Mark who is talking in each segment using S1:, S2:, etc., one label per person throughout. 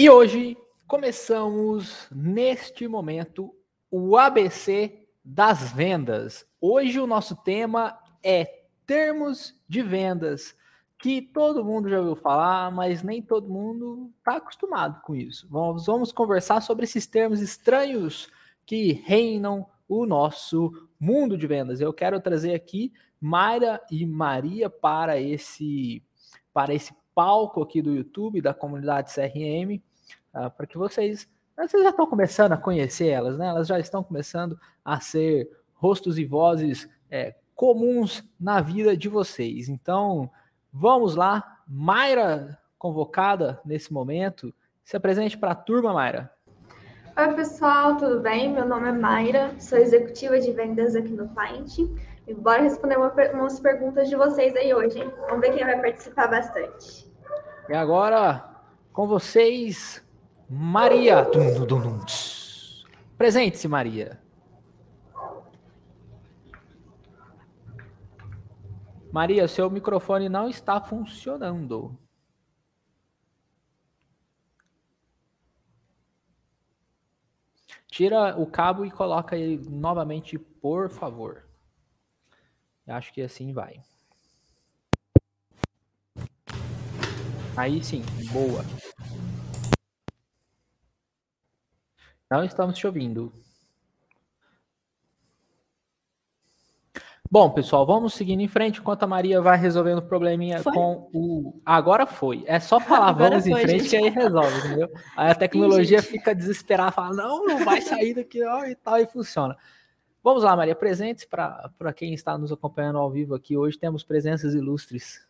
S1: E hoje começamos neste momento o ABC das vendas. Hoje o nosso tema é termos de vendas, que todo mundo já ouviu falar, mas nem todo mundo está acostumado com isso. Vamos, vamos conversar sobre esses termos estranhos que reinam o nosso mundo de vendas. Eu quero trazer aqui Mayra e Maria para esse para esse palco aqui do YouTube da comunidade CRM uh, para que vocês, vocês já estão começando a conhecer elas, né? Elas já estão começando a ser rostos e vozes é, comuns na vida de vocês. Então, vamos lá, Mayra convocada nesse momento, se apresente para a turma, Mayra.
S2: Oi, pessoal, tudo bem? Meu nome é Mayra, sou executiva de vendas aqui no Client. E bora responder uma, umas perguntas de vocês aí hoje, hein? Vamos ver quem vai participar bastante.
S1: E agora, com vocês, Maria. Presente-se, Maria. Maria, seu microfone não está funcionando. Tira o cabo e coloca ele novamente, por favor. Acho que assim vai. Aí sim, boa. Não estamos te ouvindo. Bom, pessoal, vamos seguindo em frente enquanto a Maria vai resolvendo o probleminha foi? com o. Agora foi. É só falar Agora vamos foi, em frente gente. que aí resolve, entendeu? Aí a tecnologia Sim, fica desesperada, fala, não, não vai sair daqui ó, e tal, e funciona. Vamos lá, Maria, presentes para quem está nos acompanhando ao vivo aqui. Hoje temos presenças ilustres.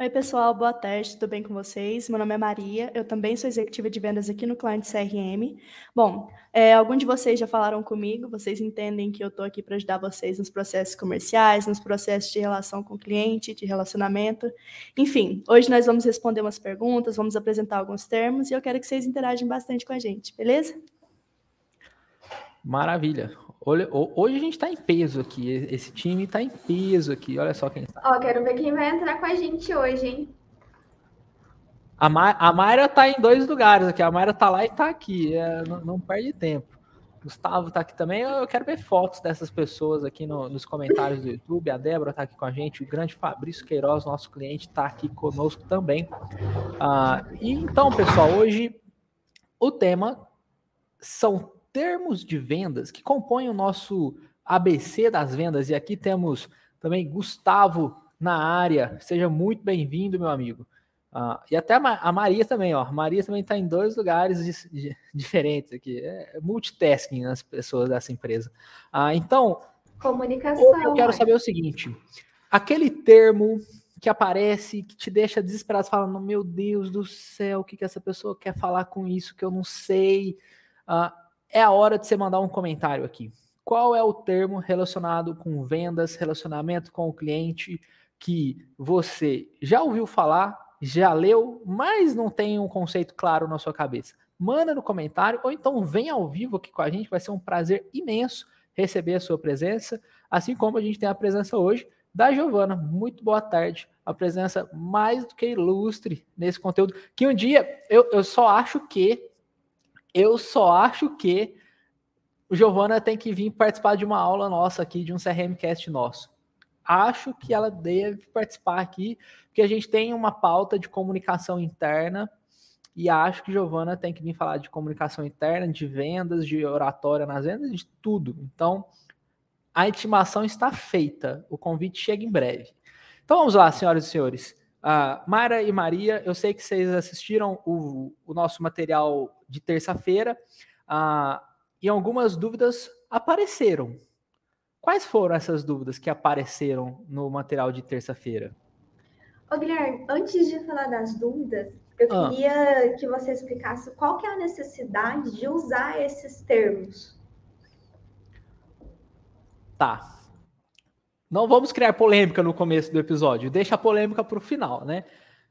S3: Oi, pessoal, boa tarde, tudo bem com vocês? Meu nome é Maria, eu também sou executiva de vendas aqui no Cliente CRM. Bom, é, alguns de vocês já falaram comigo, vocês entendem que eu estou aqui para ajudar vocês nos processos comerciais, nos processos de relação com o cliente, de relacionamento. Enfim, hoje nós vamos responder umas perguntas, vamos apresentar alguns termos e eu quero que vocês interagem bastante com a gente, beleza?
S1: Maravilha. Olha, hoje a gente está em peso aqui. Esse time está em peso aqui. Olha só quem está.
S2: Ó, quero ver quem vai entrar com a gente hoje, hein?
S1: A, Ma a Mayra está em dois lugares aqui. A Mayra está lá e está aqui. É, não, não, perde tempo. Gustavo está aqui também. Eu quero ver fotos dessas pessoas aqui no, nos comentários do YouTube. A Débora está aqui com a gente. O grande Fabrício Queiroz, nosso cliente, está aqui conosco também. Ah, e então, pessoal, hoje o tema são termos de vendas que compõem o nosso ABC das vendas. E aqui temos também Gustavo na área. Seja muito bem-vindo, meu amigo. Uh, e até a Maria também, ó. A Maria também está em dois lugares diferentes aqui. É multitasking nas pessoas dessa empresa. Uh, então,
S2: comunicação.
S1: Eu quero saber o seguinte: aquele termo que aparece, que te deixa desesperado, falando, meu Deus do céu, o que, que essa pessoa quer falar com isso que eu não sei. Uh, é a hora de você mandar um comentário aqui. Qual é o termo relacionado com vendas, relacionamento com o cliente que você já ouviu falar, já leu, mas não tem um conceito claro na sua cabeça? Manda no comentário ou então vem ao vivo aqui com a gente, vai ser um prazer imenso receber a sua presença, assim como a gente tem a presença hoje da Giovana. Muito boa tarde. A presença mais do que ilustre nesse conteúdo. Que um dia eu, eu só acho que eu só acho que o Giovana tem que vir participar de uma aula nossa aqui, de um CRMcast nosso. Acho que ela deve participar aqui, porque a gente tem uma pauta de comunicação interna e acho que Giovana tem que vir falar de comunicação interna, de vendas, de oratória nas vendas, de tudo. Então, a intimação está feita. O convite chega em breve. Então vamos lá, senhoras e senhores. Uh, Mara e Maria, eu sei que vocês assistiram o, o nosso material de terça-feira uh, e algumas dúvidas apareceram. Quais foram essas dúvidas que apareceram no material de terça-feira?
S2: Ô, Guilherme, antes de falar das dúvidas, eu ah. queria que você explicasse qual que é a necessidade de usar esses termos.
S1: Tá. Não vamos criar polêmica no começo do episódio, deixa a polêmica para o final, né?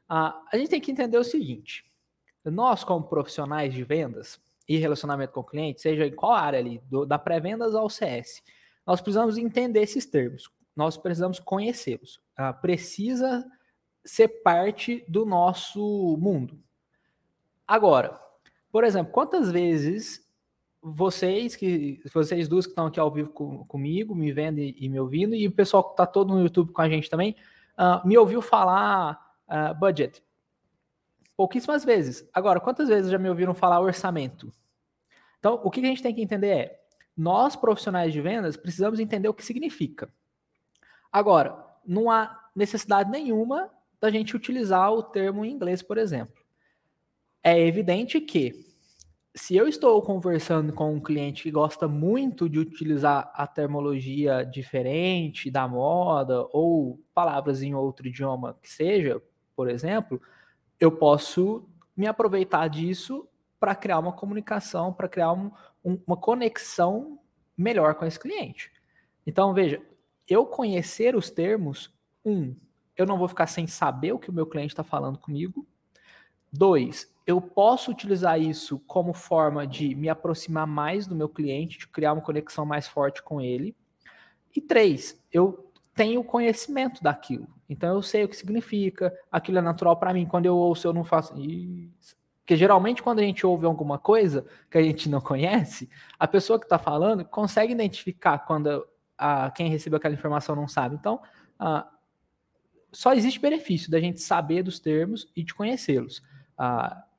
S1: Ah, a gente tem que entender o seguinte: nós, como profissionais de vendas e relacionamento com o cliente, seja em qual área ali, do, da pré-vendas ao CS, nós precisamos entender esses termos, nós precisamos conhecê-los. Ah, precisa ser parte do nosso mundo. Agora, por exemplo, quantas vezes vocês que vocês duas que estão aqui ao vivo com, comigo, me vendo e, e, me ouvindo, e o pessoal que está todo no YouTube com a gente também, uh, me ouviu falar uh, budget? Pouquíssimas vezes. Agora, quantas vezes já me ouviram falar orçamento? Então, o que a gente tem que entender é, nós profissionais de vendas precisamos entender o que significa. Agora, não há necessidade nenhuma da gente utilizar o termo em inglês, por exemplo. É evidente que se eu estou conversando com um cliente que gosta muito de utilizar a termologia diferente da moda ou palavras em outro idioma que seja, por exemplo, eu posso me aproveitar disso para criar uma comunicação, para criar um, um, uma conexão melhor com esse cliente. Então, veja, eu conhecer os termos, um, eu não vou ficar sem saber o que o meu cliente está falando comigo. Dois, eu posso utilizar isso como forma de me aproximar mais do meu cliente, de criar uma conexão mais forte com ele. E três, eu tenho conhecimento daquilo. Então eu sei o que significa, aquilo é natural para mim. Quando eu ouço, eu não faço isso. Porque geralmente quando a gente ouve alguma coisa que a gente não conhece, a pessoa que está falando consegue identificar quando a, quem recebeu aquela informação não sabe. Então, a, só existe benefício da gente saber dos termos e de conhecê-los.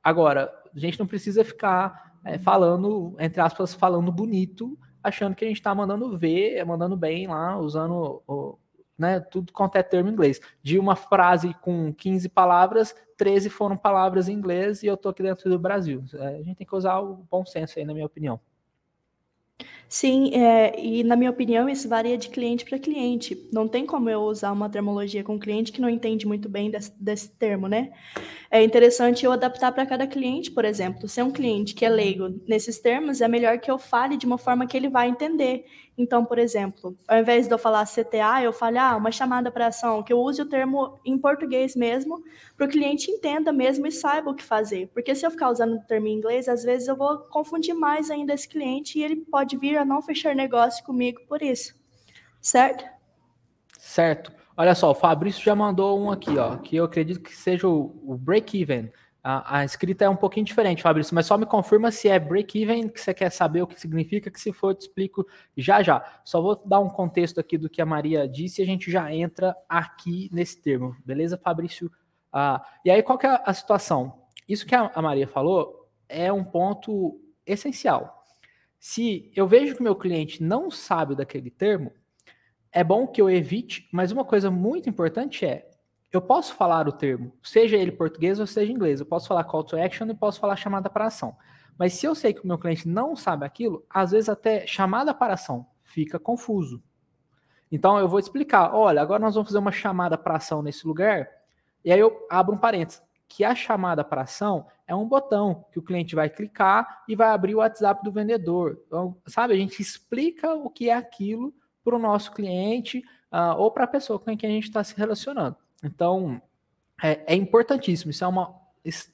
S1: Agora, a gente não precisa ficar é, falando, entre aspas, falando bonito, achando que a gente está mandando ver, mandando bem lá, usando o, né, tudo quanto é termo em inglês. De uma frase com 15 palavras, 13 foram palavras em inglês e eu estou aqui dentro do Brasil. É, a gente tem que usar o bom senso aí, na minha opinião.
S3: Sim, é, e na minha opinião, isso varia de cliente para cliente. Não tem como eu usar uma termologia com um cliente que não entende muito bem desse, desse termo, né? É interessante eu adaptar para cada cliente, por exemplo. Se é um cliente que é leigo nesses termos, é melhor que eu fale de uma forma que ele vai entender. Então, por exemplo, ao invés de eu falar CTA, eu falo, ah, uma chamada para ação, que eu use o termo em português mesmo, para o cliente entenda mesmo e saiba o que fazer. Porque se eu ficar usando o termo em inglês, às vezes eu vou confundir mais ainda esse cliente e ele pode vir a não fechar negócio comigo por isso. Certo?
S1: Certo. Olha só, o Fabrício já mandou um aqui, ó, que eu acredito que seja o, o break-even. A, a, escrita é um pouquinho diferente, Fabrício, mas só me confirma se é break-even, que você quer saber o que significa, que se for, eu te explico já já. Só vou dar um contexto aqui do que a Maria disse e a gente já entra aqui nesse termo, beleza, Fabrício? Ah, e aí, qual que é a situação? Isso que a, a Maria falou é um ponto essencial. Se eu vejo que meu cliente não sabe daquele termo, é bom que eu evite, mas uma coisa muito importante é eu posso falar o termo, seja ele português ou seja inglês. Eu posso falar call to action e posso falar chamada para ação. Mas se eu sei que o meu cliente não sabe aquilo, às vezes até chamada para ação fica confuso. Então eu vou explicar, olha, agora nós vamos fazer uma chamada para ação nesse lugar, e aí eu abro um parênteses, que a chamada para ação é um botão que o cliente vai clicar e vai abrir o WhatsApp do vendedor. Então, sabe, a gente explica o que é aquilo para o nosso cliente uh, ou para a pessoa com quem a gente está se relacionando. Então, é, é importantíssimo. Isso é uma,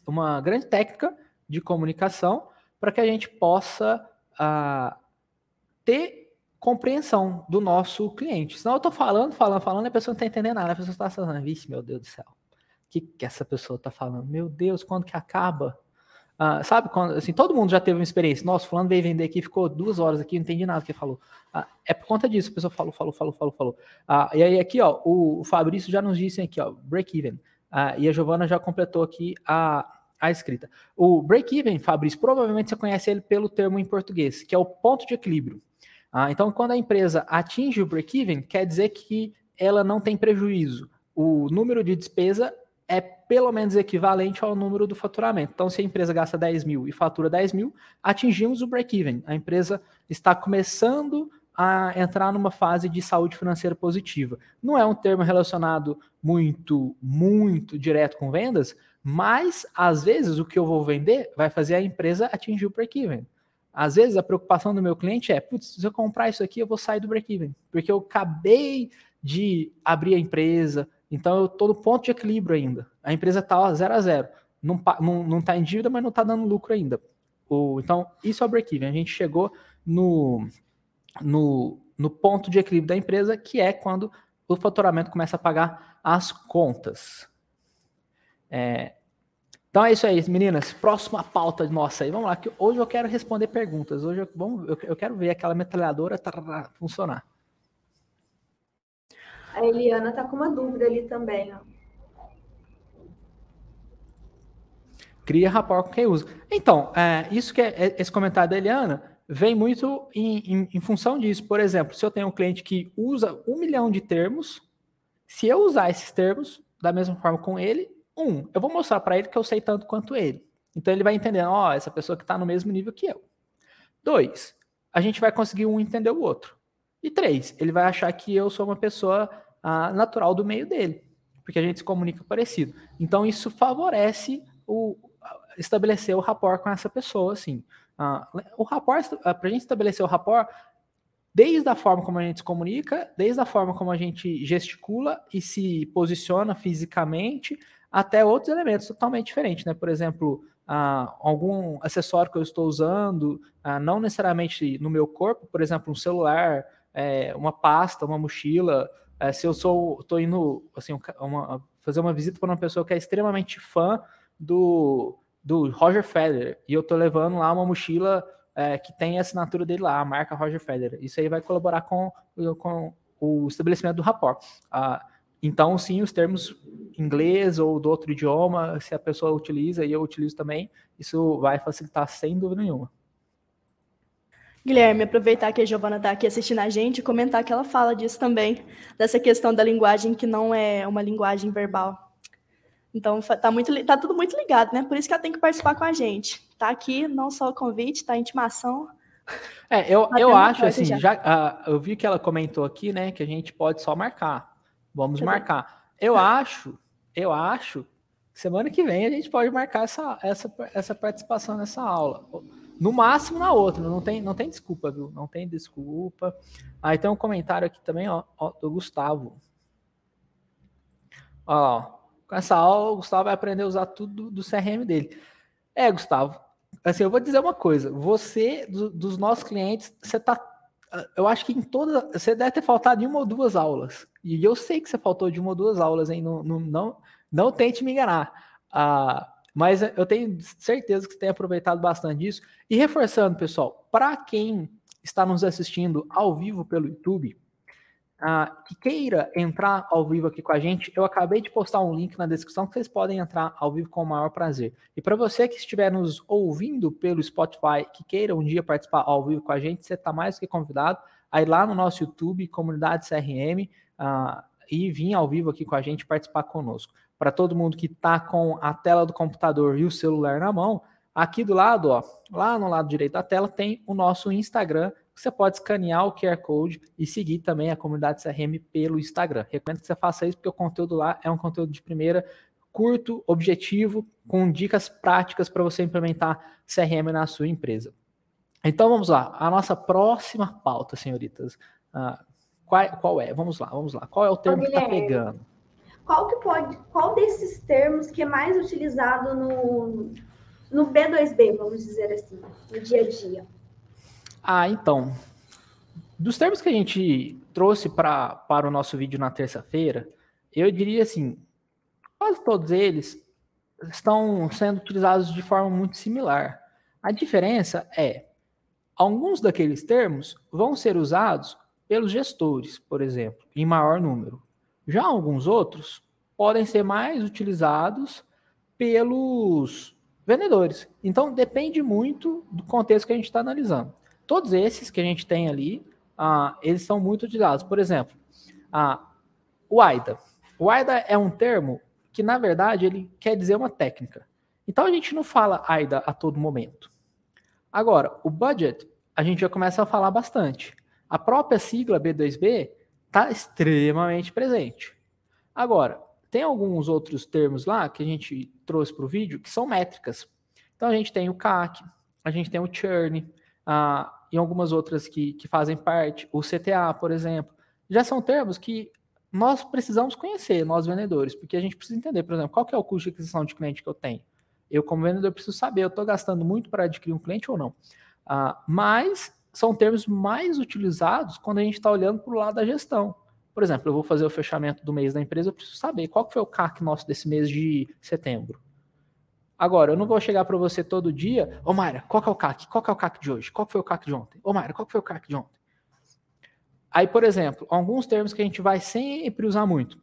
S1: uma grande técnica de comunicação para que a gente possa uh, ter compreensão do nosso cliente. Senão eu estou falando, falando, falando, e a pessoa não está entendendo nada. A pessoa está falando, vixe, meu Deus do céu. O que, que essa pessoa está falando? Meu Deus, quando que acaba? Uh, sabe quando, assim, todo mundo já teve uma experiência. Nossa, fulano veio vender aqui, ficou duas horas aqui, não entendi nada que ele falou. Uh, é por conta disso, a pessoa falou, falou, falou, falou, falou. Uh, e aí aqui, ó, o, Fabrício já nos disse aqui, ó, break even. e a Giovana já completou aqui a, a escrita. O break even, Fabrício, provavelmente você conhece ele pelo termo em português, que é o ponto de equilíbrio. então, quando a empresa atinge o break even, quer dizer que ela não tem prejuízo. O número de despesa é pelo menos equivalente ao número do faturamento. Então, se a empresa gasta 10 mil e fatura 10 mil, atingimos o break-even. A empresa está começando a entrar numa fase de saúde financeira positiva. Não é um termo relacionado muito, muito direto com vendas, mas às vezes o que eu vou vender vai fazer a empresa atingir o break-even. Às vezes a preocupação do meu cliente é, putz, se eu comprar isso aqui, eu vou sair do break-even, porque eu acabei de abrir a empresa, então eu estou no ponto de equilíbrio ainda. A empresa está zero a zero. Não está não, não tá em dívida, mas não está dando lucro ainda. O, então, isso é o break-even. A gente chegou no, no, no ponto de equilíbrio da empresa, que é quando o faturamento começa a pagar as contas. É, Então é isso aí, meninas. Próxima pauta nossa aí. Vamos lá, que hoje eu quero responder perguntas. Hoje eu, vamos, eu, eu quero ver aquela metralhadora funcionar.
S2: A Eliana tá com uma dúvida ali também, ó.
S1: Cria rapport com quem usa. Então, é, isso que é, é, esse comentário da Eliana vem muito em, em, em, função disso. Por exemplo, se eu tenho um cliente que usa um milhão de termos, se eu usar esses termos da mesma forma com ele, um, eu vou mostrar para ele que eu sei tanto quanto ele. Então ele vai entendendo, ó, oh, essa pessoa que está no mesmo nível que eu. Dois, a gente vai conseguir um entender o outro. E três, ele vai achar que eu sou uma pessoa natural do meio dele, porque a gente se comunica parecido. Então isso favorece o estabelecer o rapport com essa pessoa, assim. Ah, o rapport, ah, para a gente estabelecer o rapport, desde a forma como a gente se comunica, desde a forma como a gente gesticula e se posiciona fisicamente, até outros elementos totalmente diferentes, né? Por exemplo, ah, algum acessório que eu estou usando, não necessariamente no meu corpo, por exemplo, um celular, é, uma pasta, uma mochila. É, se eu sou, estou indo assim, uma, fazer uma visita para uma pessoa que é extremamente fã do, do Roger Federer e eu estou levando lá uma mochila é, que tem a assinatura dele lá, a marca Roger Federer. Isso aí vai colaborar com, com o estabelecimento do rapport. Ah, então, sim, os termos inglês ou do outro idioma, se a pessoa utiliza e eu utilizo também, isso vai facilitar sem dúvida nenhuma.
S3: Guilherme, aproveitar que a Giovana está aqui assistindo a gente e comentar que ela fala disso também, dessa questão da linguagem que não é uma linguagem verbal. Então, tá, muito, tá tudo muito ligado, né? Por isso que ela tem que participar com a gente. Tá aqui, não só o convite, tá a intimação.
S1: É, eu, eu acho assim, já, já uh, eu vi que ela comentou aqui, né, que a gente pode só marcar. Vamos marcar. Eu acho, eu acho, semana que vem a gente pode marcar essa, essa, essa participação nessa aula. No máximo na outra, não tem, não tem desculpa, viu? Não tem desculpa. Aí tem um comentário aqui também, ó, ó do Gustavo. Ó, com essa aula, o Gustavo vai aprender a usar tudo do CRM dele. É, Gustavo, assim, eu vou dizer uma coisa. Você, do, dos nossos clientes, você tá eu acho que em todas. Você deve ter faltado de uma ou duas aulas. E eu sei que você faltou de uma ou duas aulas, hein? Não, não, não, não tente me enganar. Ah, mas eu tenho certeza que você tem aproveitado bastante disso. E reforçando, pessoal, para quem está nos assistindo ao vivo pelo YouTube, ah, que queira entrar ao vivo aqui com a gente, eu acabei de postar um link na descrição que vocês podem entrar ao vivo com o maior prazer. E para você que estiver nos ouvindo pelo Spotify, que queira um dia participar ao vivo com a gente, você está mais que convidado a ir lá no nosso YouTube, Comunidade CRM, ah, e vir ao vivo aqui com a gente participar conosco. Para todo mundo que está com a tela do computador e o celular na mão, aqui do lado, ó, lá no lado direito da tela, tem o nosso Instagram você pode escanear o QR Code e seguir também a comunidade CRM pelo Instagram. Recomendo que você faça isso porque o conteúdo lá é um conteúdo de primeira, curto, objetivo, com dicas práticas para você implementar CRM na sua empresa. Então vamos lá, a nossa próxima pauta, senhoritas. Uh, qual, qual, é? Vamos lá, vamos lá. Qual é o termo que está pegando?
S2: Qual que pode, qual desses termos que é mais utilizado no, no B2B, vamos dizer assim, no dia a dia?
S1: Ah, então. Dos termos que a gente trouxe pra, para o nosso vídeo na terça-feira, eu diria assim: quase todos eles estão sendo utilizados de forma muito similar. A diferença é, alguns daqueles termos vão ser usados pelos gestores, por exemplo, em maior número. Já alguns outros podem ser mais utilizados pelos vendedores. Então depende muito do contexto que a gente está analisando. Todos esses que a gente tem ali, uh, eles são muito utilizados. Por exemplo, uh, o AIDA. O AIDA é um termo que, na verdade, ele quer dizer uma técnica. Então, a gente não fala AIDA a todo momento. Agora, o budget, a gente já começa a falar bastante. A própria sigla B2B está extremamente presente. Agora, tem alguns outros termos lá que a gente trouxe para o vídeo que são métricas. Então, a gente tem o CAC, a gente tem o churn, uh, e algumas outras que, que fazem parte, o CTA, por exemplo, já são termos que nós precisamos conhecer, nós vendedores, porque a gente precisa entender, por exemplo, qual que é o custo de aquisição de cliente que eu tenho. Eu, como vendedor, preciso saber, eu estou gastando muito para adquirir um cliente ou não. Uh, mas são termos mais utilizados quando a gente está olhando para o lado da gestão. Por exemplo, eu vou fazer o fechamento do mês da empresa, eu preciso saber qual que foi o CAC nosso desse mês de setembro. Agora, eu não vou chegar para você todo dia, ô Mayra, qual que é o CAC? Qual que é o CAC de hoje? Qual foi o CAC de ontem? Ô Mayra, qual que foi o CAC de ontem? Aí, por exemplo, alguns termos que a gente vai sempre usar muito.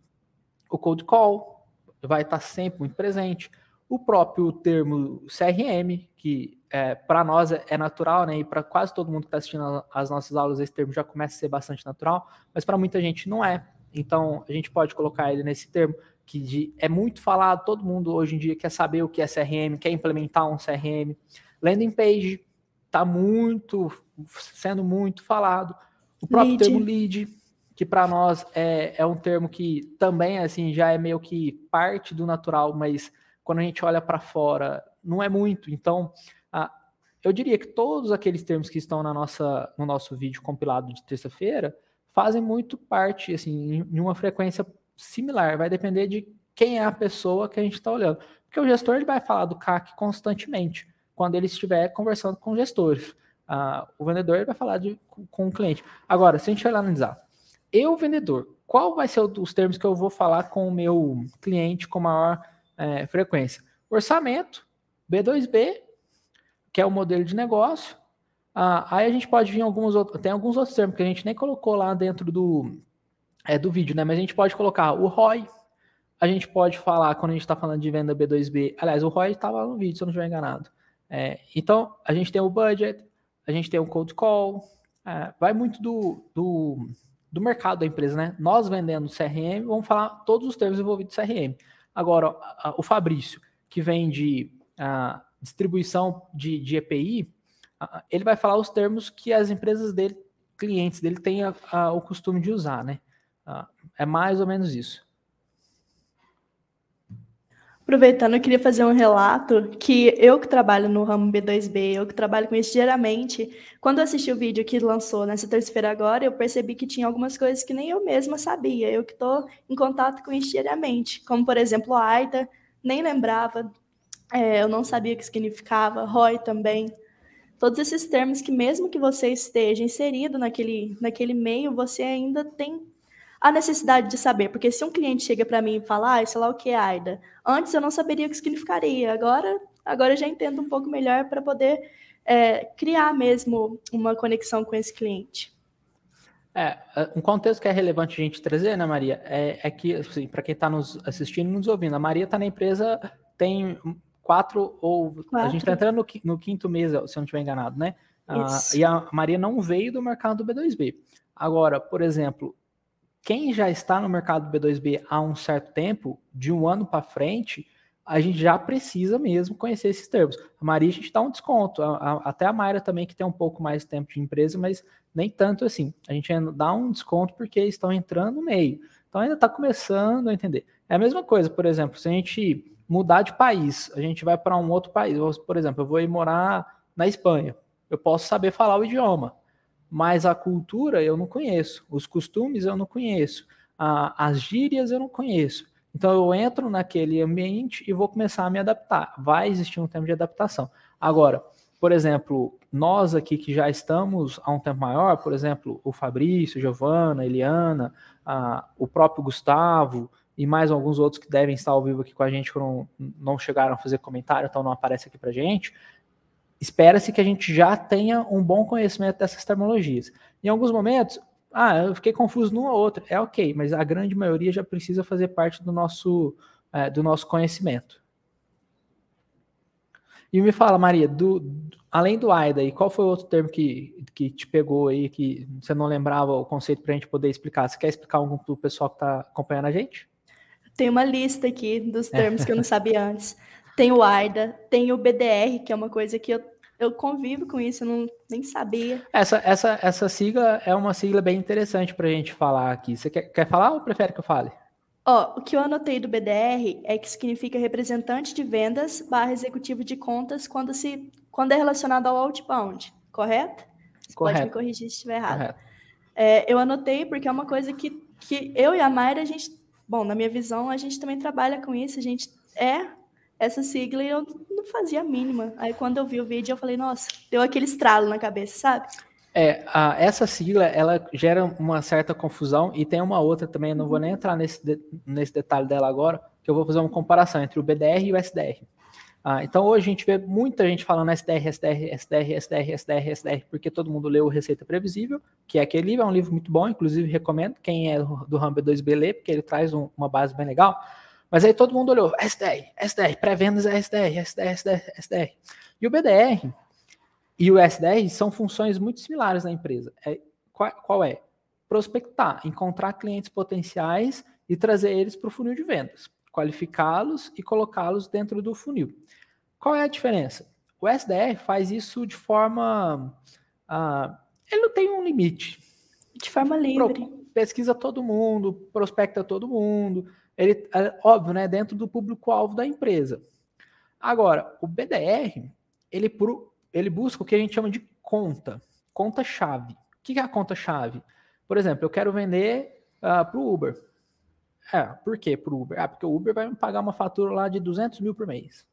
S1: O cold call vai estar sempre muito presente. O próprio termo CRM, que é, para nós é natural, né? E para quase todo mundo que está assistindo as nossas aulas, esse termo já começa a ser bastante natural, mas para muita gente não é. Então, a gente pode colocar ele nesse termo que de, é muito falado, todo mundo hoje em dia quer saber o que é CRM, quer implementar um CRM. Landing page está muito, sendo muito falado. O próprio lead. termo lead, que para nós é, é um termo que também assim já é meio que parte do natural, mas quando a gente olha para fora, não é muito. Então, a, eu diria que todos aqueles termos que estão na nossa, no nosso vídeo compilado de terça-feira fazem muito parte, assim, em uma frequência similar, vai depender de quem é a pessoa que a gente está olhando. Porque o gestor ele vai falar do CAC constantemente, quando ele estiver conversando com gestores. O vendedor vai falar de, com o cliente. Agora, se a gente analisar, eu, vendedor, qual vai ser os termos que eu vou falar com o meu cliente com maior é, frequência? Orçamento, B2B, que é o modelo de negócio. Ah, aí a gente pode vir alguns outros, tem alguns outros termos que a gente nem colocou lá dentro do, é, do vídeo, né? Mas a gente pode colocar o ROI, a gente pode falar, quando a gente está falando de venda B2B, aliás, o ROI estava no vídeo, se eu não estiver enganado. É, então, a gente tem o budget, a gente tem o cold call, é, vai muito do, do, do, mercado da empresa, né? Nós vendendo CRM, vamos falar todos os termos envolvidos em CRM. Agora, a, a, o Fabrício, que vende a distribuição de, de EPI, a, ele vai falar os termos que as empresas dele, clientes dele, têm o costume de usar, né? É mais ou menos isso.
S3: Aproveitando, eu queria fazer um relato que eu que trabalho no ramo B2B, eu que trabalho com isso diariamente, quando eu assisti o vídeo que lançou nessa terça-feira agora, eu percebi que tinha algumas coisas que nem eu mesma sabia, eu que estou em contato com isso diariamente, como, por exemplo, a AITA, nem lembrava, é, eu não sabia o que significava, ROI também, todos esses termos que mesmo que você esteja inserido naquele, naquele meio, você ainda tem a necessidade de saber, porque se um cliente chega para mim e fala, ah, sei lá o que é AIDA, antes eu não saberia o que significaria, agora, agora eu já entendo um pouco melhor para poder é, criar mesmo uma conexão com esse cliente.
S1: É, um contexto que é relevante a gente trazer, né, Maria, é, é que, assim, para quem está nos assistindo e nos ouvindo, a Maria está na empresa tem quatro ou quatro. a gente está entrando no, no, quinto mês, se eu não estiver enganado, né? Ah, e a Maria não veio do mercado do B2B. Agora, por exemplo, quem já está no mercado B2B há um certo tempo, de um ano para frente, a gente já precisa mesmo conhecer esses termos. A Maria, a gente dá um desconto, a, a, até a Mayra também, que tem um pouco mais de tempo de empresa, mas nem tanto assim. A gente ainda dá um desconto porque estão entrando no meio. Então ainda está começando a entender. É a mesma coisa, por exemplo, se a gente mudar de país, a gente vai para um outro país, por exemplo, eu vou ir morar na Espanha, eu posso saber falar o idioma, mas a cultura eu não conheço, os costumes eu não conheço, a, as gírias eu não conheço. Então eu entro naquele ambiente e vou começar a me adaptar. Vai existir um tempo de adaptação. Agora, por exemplo, nós aqui que já estamos há um tempo maior, por exemplo, o Fabrício, Giovana, Eliana, a, o próprio Gustavo e mais alguns outros que devem estar ao vivo aqui com a gente que não, não chegaram a fazer comentário, então não aparece aqui para gente espera-se que a gente já tenha um bom conhecimento dessas terminologias. Em alguns momentos, ah, eu fiquei confuso numa ou outra, é ok, mas a grande maioria já precisa fazer parte do nosso, é, do nosso conhecimento. E me fala, Maria, do, além do AIDA, e qual foi o outro termo que, que te pegou aí, que você não lembrava o conceito para a gente poder explicar? Você quer explicar algum para o pessoal que está acompanhando a gente?
S3: Tem uma lista aqui dos termos que eu não sabia antes. Tem o AIDA, tem o BDR, que é uma coisa que eu, eu convivo com isso, eu não, nem sabia.
S1: Essa, essa, essa sigla é uma sigla bem interessante para a gente falar aqui. Você quer, quer falar ou prefere que eu fale?
S3: Ó, o que eu anotei do BDR é que significa representante de vendas barra executivo de contas quando, se, quando é relacionado ao outbound, correto? Você correto. pode me corrigir se estiver errado. É, eu anotei porque é uma coisa que, que eu e a Mayra, a gente, bom, na minha visão, a gente também trabalha com isso, a gente é essa sigla e eu não fazia a mínima. Aí quando eu vi o vídeo, eu falei, nossa, deu aquele estralo na cabeça, sabe?
S1: É, a, essa sigla, ela gera uma certa confusão e tem uma outra também, eu não vou nem entrar nesse, de, nesse detalhe dela agora, que eu vou fazer uma comparação entre o BDR e o SDR. Ah, então hoje a gente vê muita gente falando SDR, SDR, SDR, SDR, SDR, SDR, porque todo mundo leu Receita Previsível, que é aquele livro, é um livro muito bom, inclusive recomendo, quem é do Humber 2B lê, porque ele traz um, uma base bem legal. Mas aí todo mundo olhou, SDR, SDR, pré-vendas é SDR, SDR, SDR, SDR. E o BDR e o SDR são funções muito similares na empresa. É, qual, qual é? Prospectar, encontrar clientes potenciais e trazer eles para o funil de vendas qualificá-los e colocá-los dentro do funil. Qual é a diferença? O SDR faz isso de forma. Uh, ele não tem um limite.
S3: De forma livre.
S1: pesquisa todo mundo, prospecta todo mundo. Ele, é, óbvio, né, dentro do público-alvo da empresa. Agora, o BDR, ele, ele busca o que a gente chama de conta, conta-chave. O que é a conta-chave? Por exemplo, eu quero vender uh, ah, para o Uber. É, por quê para o Uber? Ah, porque o Uber vai me pagar uma fatura lá de 200 mil por mês.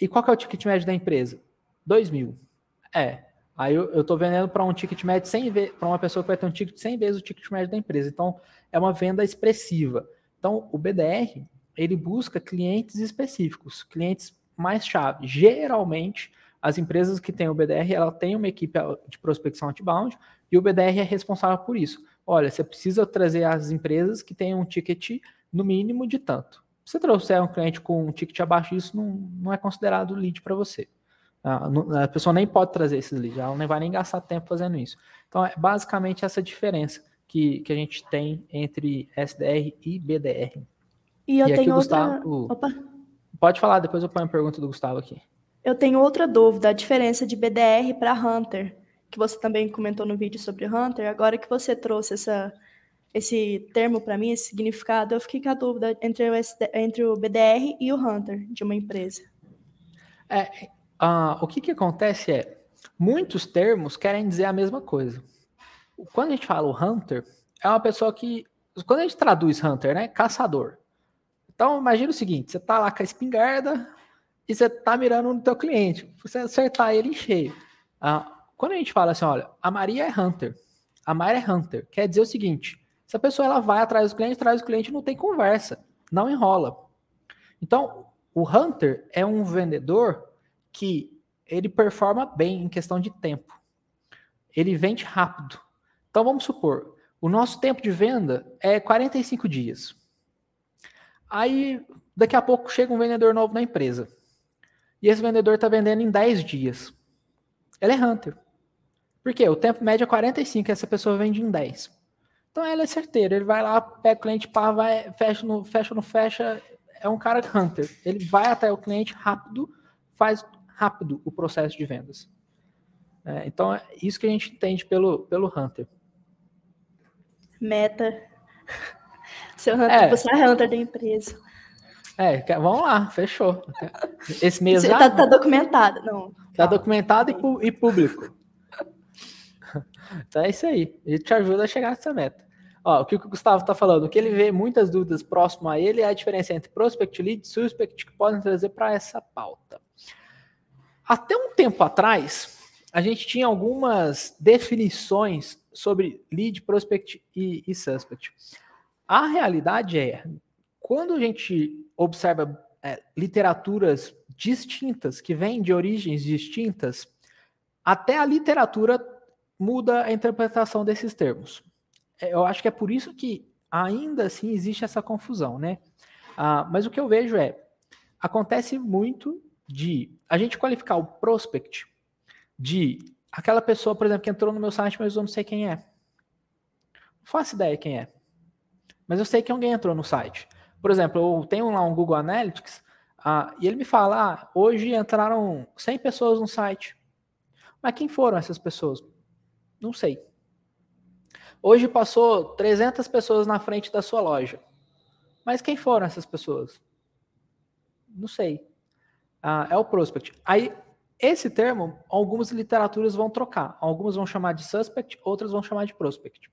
S1: E qual que é o ticket médio da empresa? 2 mil. É. Aí eu, estou vendendo para um ticket médio 100 vezes, para uma pessoa que vai ter um ticket 100 vezes o ticket médio da empresa. Então, é uma venda expressiva. Então, o BDR, ele busca clientes específicos, clientes mais chave. Geralmente, as empresas que têm o BDR, ela tem uma equipe de prospecção outbound e o BDR é responsável por isso. Olha, você precisa trazer as empresas que tenham um ticket no mínimo de tanto. Se você trouxer um cliente com um ticket abaixo disso, não, não é considerado lead para você. A pessoa nem pode trazer esses leads, ela nem vai nem gastar tempo fazendo isso. Então, é basicamente essa diferença que, que a gente tem entre SDR e BDR.
S3: E eu e tenho outra... Gustavo... Opa.
S1: Pode falar, depois eu ponho a pergunta do Gustavo aqui.
S3: Eu tenho outra dúvida, a diferença de BDR para Hunter, que você também comentou no vídeo sobre Hunter. Agora que você trouxe essa, esse termo para mim, esse significado, eu fiquei com a dúvida entre o, SD, entre o BDR e o Hunter de uma empresa.
S1: É, uh, o que, que acontece é, muitos termos querem dizer a mesma coisa. Quando a gente fala o Hunter, é uma pessoa que. Quando a gente traduz Hunter, né? Caçador. Então, imagina o seguinte: você tá lá com a espingarda e você tá mirando no teu cliente. Você acertar ele em cheio. Ah, quando a gente fala assim, olha, a Maria é Hunter. A Maria é Hunter. Quer dizer o seguinte: se a pessoa ela vai atrás do cliente, traz o cliente, não tem conversa. Não enrola. Então, o Hunter é um vendedor que ele performa bem em questão de tempo. Ele vende rápido. Então vamos supor, o nosso tempo de venda é 45 dias. Aí, daqui a pouco chega um vendedor novo na empresa. E esse vendedor está vendendo em 10 dias. Ele é hunter. Por quê? O tempo médio é 45 e essa pessoa vende em 10. Então ele é certeiro. Ele vai lá, pega o cliente, pá, vai, fecha no fecha, no fecha. É um cara hunter. Ele vai até o cliente rápido, faz rápido o processo de vendas. É, então é isso que a gente entende pelo, pelo hunter.
S3: Meta. Seu Hunter, é. você é Hunter da empresa.
S1: É, vamos lá, fechou. Esse mês
S3: já. Tá, tá documentado, não.
S1: Tá documentado e, e público. Então é isso aí. A gente te ajuda a chegar nessa meta. Ó, o que o Gustavo está falando, o que ele vê muitas dúvidas próximo a ele é a diferença entre prospect lead e suspect que podem trazer para essa pauta. Até um tempo atrás, a gente tinha algumas definições sobre lead, prospect e, e suspect. A realidade é, quando a gente observa é, literaturas distintas, que vêm de origens distintas, até a literatura muda a interpretação desses termos. É, eu acho que é por isso que ainda assim existe essa confusão, né? Ah, mas o que eu vejo é, acontece muito de a gente qualificar o prospect de aquela pessoa, por exemplo, que entrou no meu site, mas eu não sei quem é. Não faço ideia quem é mas eu sei que alguém entrou no site. Por exemplo, eu tenho lá um Google Analytics ah, e ele me fala: ah, hoje entraram 100 pessoas no site. Mas quem foram essas pessoas? Não sei. Hoje passou 300 pessoas na frente da sua loja. Mas quem foram essas pessoas? Não sei. Ah, é o prospect. Aí, esse termo, algumas literaturas vão trocar. Algumas vão chamar de suspect, outras vão chamar de prospect.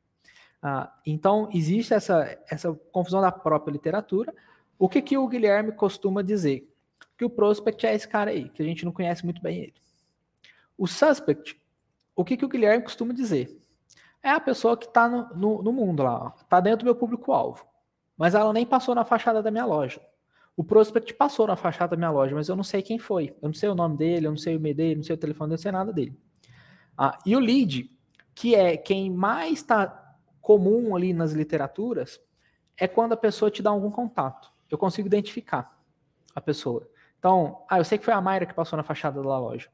S1: Ah, então, existe essa, essa confusão da própria literatura. O que, que o Guilherme costuma dizer? Que o prospect é esse cara aí, que a gente não conhece muito bem ele. O suspect, o que, que o Guilherme costuma dizer? É a pessoa que está no, no, no, mundo lá, está dentro do meu público-alvo, mas ela nem passou na fachada da minha loja. O prospect passou na fachada da minha loja, mas eu não sei quem foi. Eu não sei o nome dele, eu não sei o e-mail dele, não sei o telefone, eu não sei nada dele. Ah, e o lead, que é quem mais está comum ali nas literaturas, é quando a pessoa te dá algum contato. Eu consigo identificar a pessoa. Então, ah, eu sei que foi a Mayra que passou na fachada da loja.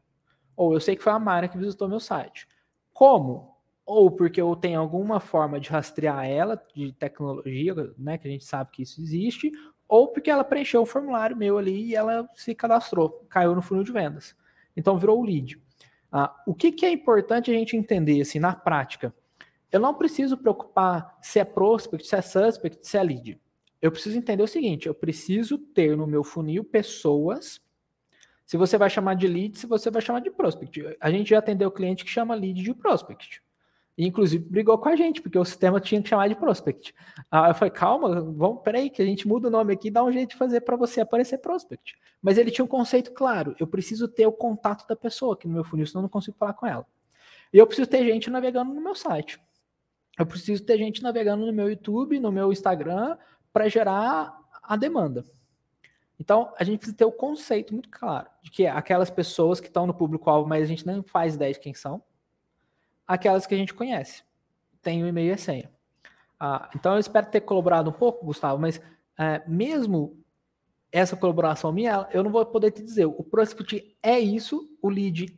S1: Ou eu sei que foi a Mayra que visitou meu site. Como? Ou porque eu tenho alguma forma de rastrear ela, de tecnologia, né, que a gente sabe que isso existe, ou porque ela preencheu o formulário meu ali e ela se cadastrou, caiu no funil de vendas. Então virou o lead. Ah, o que, que é importante a gente entender assim, na prática? Eu não preciso preocupar se é prospect, se é suspect, se é lead. Eu preciso entender o seguinte: eu preciso ter no meu funil pessoas. Se você vai chamar de lead, se você vai chamar de prospect. A gente já atendeu o cliente que chama lead de prospect. E, inclusive, brigou com a gente, porque o sistema tinha que chamar de prospect. Aí eu falei, calma, vamos, peraí, que a gente muda o nome aqui e dá um jeito de fazer para você aparecer prospect. Mas ele tinha um conceito claro, eu preciso ter o contato da pessoa aqui no meu funil, senão eu não consigo falar com ela. E eu preciso ter gente navegando no meu site. Eu preciso ter gente navegando no meu YouTube, no meu Instagram, para gerar a demanda. Então, a gente precisa ter o conceito muito claro de que aquelas pessoas que estão no público-alvo, mas a gente não faz ideia de quem são, aquelas que a gente conhece. Tem o e-mail e a senha. Ah, então eu espero ter colaborado um pouco, Gustavo, mas é, mesmo essa colaboração minha, eu não vou poder te dizer. O prospect é isso, o lead,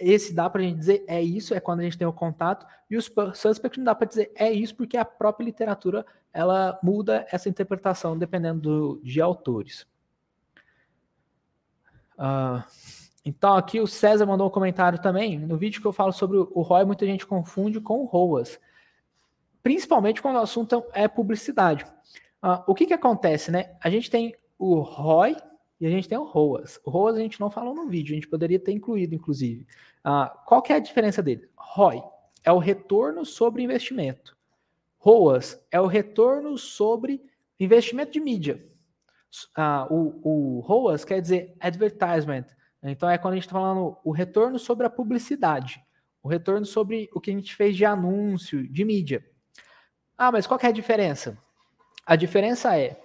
S1: esse dá para a gente dizer é isso, é quando a gente tem o contato, e o suspect não dá para dizer é isso, porque a própria literatura ela muda essa interpretação dependendo do, de autores. Uh, então, aqui o César mandou um comentário também. No vídeo que eu falo sobre o ROI, muita gente confunde com o ROAS. Principalmente quando o assunto é publicidade. Uh, o que, que acontece, né? A gente tem o ROI e a gente tem o ROAS. O ROAS a gente não falou no vídeo, a gente poderia ter incluído, inclusive. Uh, qual que é a diferença dele? ROI é o retorno sobre investimento. ROAS é o retorno sobre investimento de mídia. Uh, o, o ROAS quer dizer advertisement, então é quando a gente está falando o retorno sobre a publicidade, o retorno sobre o que a gente fez de anúncio, de mídia. Ah, mas qual é a diferença? A diferença é,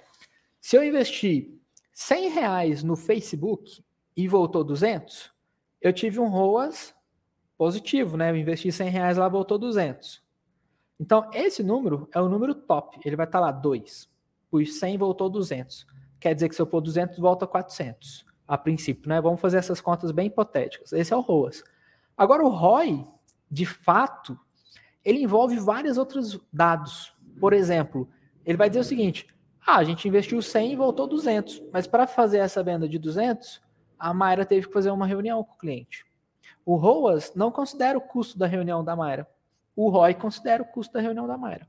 S1: se eu investir 100 reais no Facebook e voltou 200, eu tive um ROAS positivo, né? Eu investi 100 reais lá, voltou 200. Então, esse número é o número top. Ele vai estar tá lá, 2. Pus 100, voltou 200. Quer dizer que se eu pôr 200, volta 400 a princípio, né? Vamos fazer essas contas bem hipotéticas. Esse é o ROAS. Agora, o ROI, de fato, ele envolve vários outros dados. Por exemplo, ele vai dizer o seguinte: ah, a gente investiu 100 e voltou 200, mas para fazer essa venda de 200, a Mayra teve que fazer uma reunião com o cliente. O ROAS não considera o custo da reunião da Mayra. O ROI considera o custo da reunião da Mayra.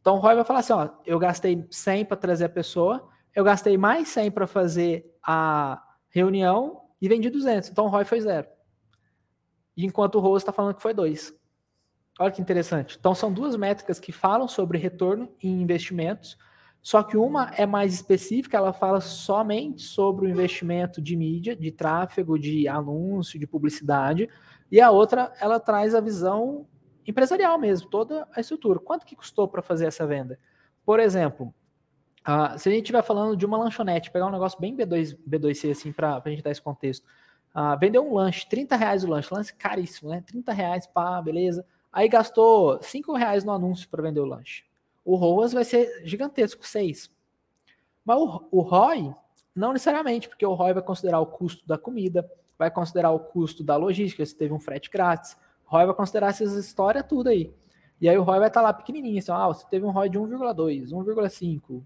S1: Então o ROI vai falar assim: ó, eu gastei 100 para trazer a pessoa, eu gastei mais 100 para fazer a reunião e vendi 200. Então o ROI foi zero. Enquanto o Rose está falando que foi 2. Olha que interessante. Então são duas métricas que falam sobre retorno em investimentos, só que uma é mais específica, ela fala somente sobre o investimento de mídia, de tráfego, de anúncio, de publicidade, e a outra ela traz a visão empresarial mesmo, toda a estrutura. Quanto que custou para fazer essa venda? Por exemplo, Uh, se a gente estiver falando de uma lanchonete, pegar um negócio bem B2, B2C assim para a gente dar esse contexto. Uh, vendeu um lanche, 30 reais o lanche, lanche caríssimo, né? 30 reais, pá, beleza. Aí gastou 5 reais no anúncio para vender o lanche. O ROAS vai ser gigantesco, 6. Mas o, o ROI, não necessariamente, porque o ROI vai considerar o custo da comida, vai considerar o custo da logística, se teve um frete grátis. O ROI vai considerar essas histórias tudo aí. E aí o ROI vai estar tá lá pequenininho, assim, ah, você teve um ROI de 1,2, 1,5,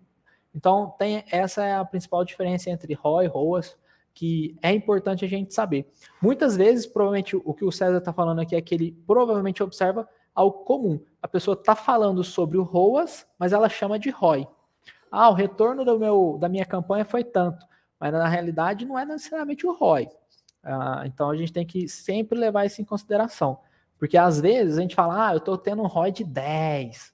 S1: então, tem, essa é a principal diferença entre ROI e ROAS, que é importante a gente saber. Muitas vezes, provavelmente, o que o César está falando aqui é que ele provavelmente observa algo comum. A pessoa está falando sobre o ROAS, mas ela chama de ROI. Ah, o retorno do meu, da minha campanha foi tanto, mas na realidade não é necessariamente o ROI. Ah, então a gente tem que sempre levar isso em consideração. Porque às vezes a gente fala, ah, eu estou tendo um ROI de 10,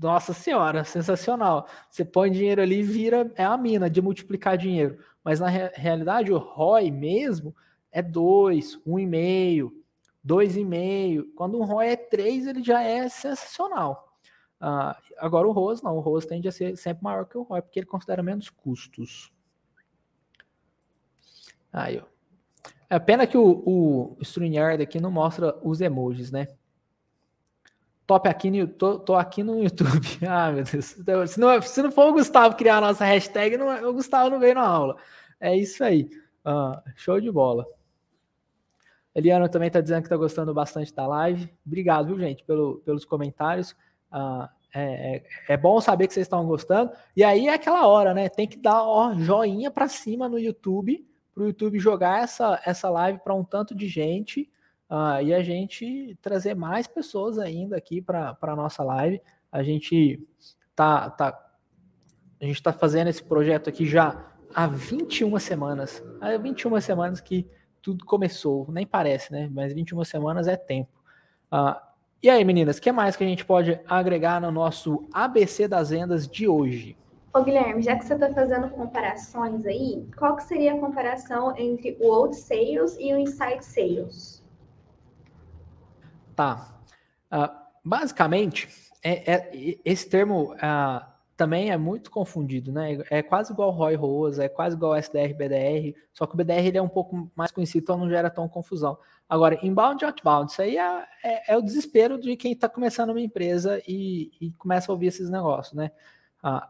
S1: nossa senhora, sensacional. Você põe dinheiro ali e vira, é a mina de multiplicar dinheiro. Mas na re realidade, o ROI mesmo é 2, 1,5, 2,5. Quando um ROI é 3, ele já é sensacional. Uh, agora o ROAS não, o ROAS tende a ser sempre maior que o ROI, porque ele considera menos custos. Aí, ó. É pena que o, o StreamYard aqui não mostra os emojis, né? Top aqui no tô, tô aqui no YouTube. Ah, meu Deus. Então, se não, se não for o Gustavo criar a nossa hashtag, não, o Gustavo não veio na aula. É isso aí. Ah, show de bola. Eliana também está dizendo que está gostando bastante da live. Obrigado, viu, gente, pelo, pelos comentários. Ah, é, é, é, bom saber que vocês estão gostando. E aí é aquela hora, né? Tem que dar ó, joinha para cima no YouTube, para o YouTube jogar essa, essa live para um tanto de gente uh, e a gente trazer mais pessoas ainda aqui para a nossa live. A gente tá, tá, a gente está fazendo esse projeto aqui já há 21 semanas. Há 21 semanas que tudo começou, nem parece, né? Mas 21 semanas é tempo. Uh, e aí, meninas, o que mais que a gente pode agregar no nosso ABC das vendas de hoje?
S2: Ô, Guilherme, já que você está fazendo comparações aí, qual que seria a comparação entre o Old Sales e o Inside Sales?
S1: Tá. Uh, basicamente, é, é, esse termo uh, também é muito confundido, né? É quase igual Roy Rosa, é quase igual SDR BDR, só que o BDR ele é um pouco mais conhecido, então não gera tão confusão. Agora, inbound e outbound, isso aí é, é, é o desespero de quem está começando uma empresa e, e, começa a ouvir esses negócios, né? Uh,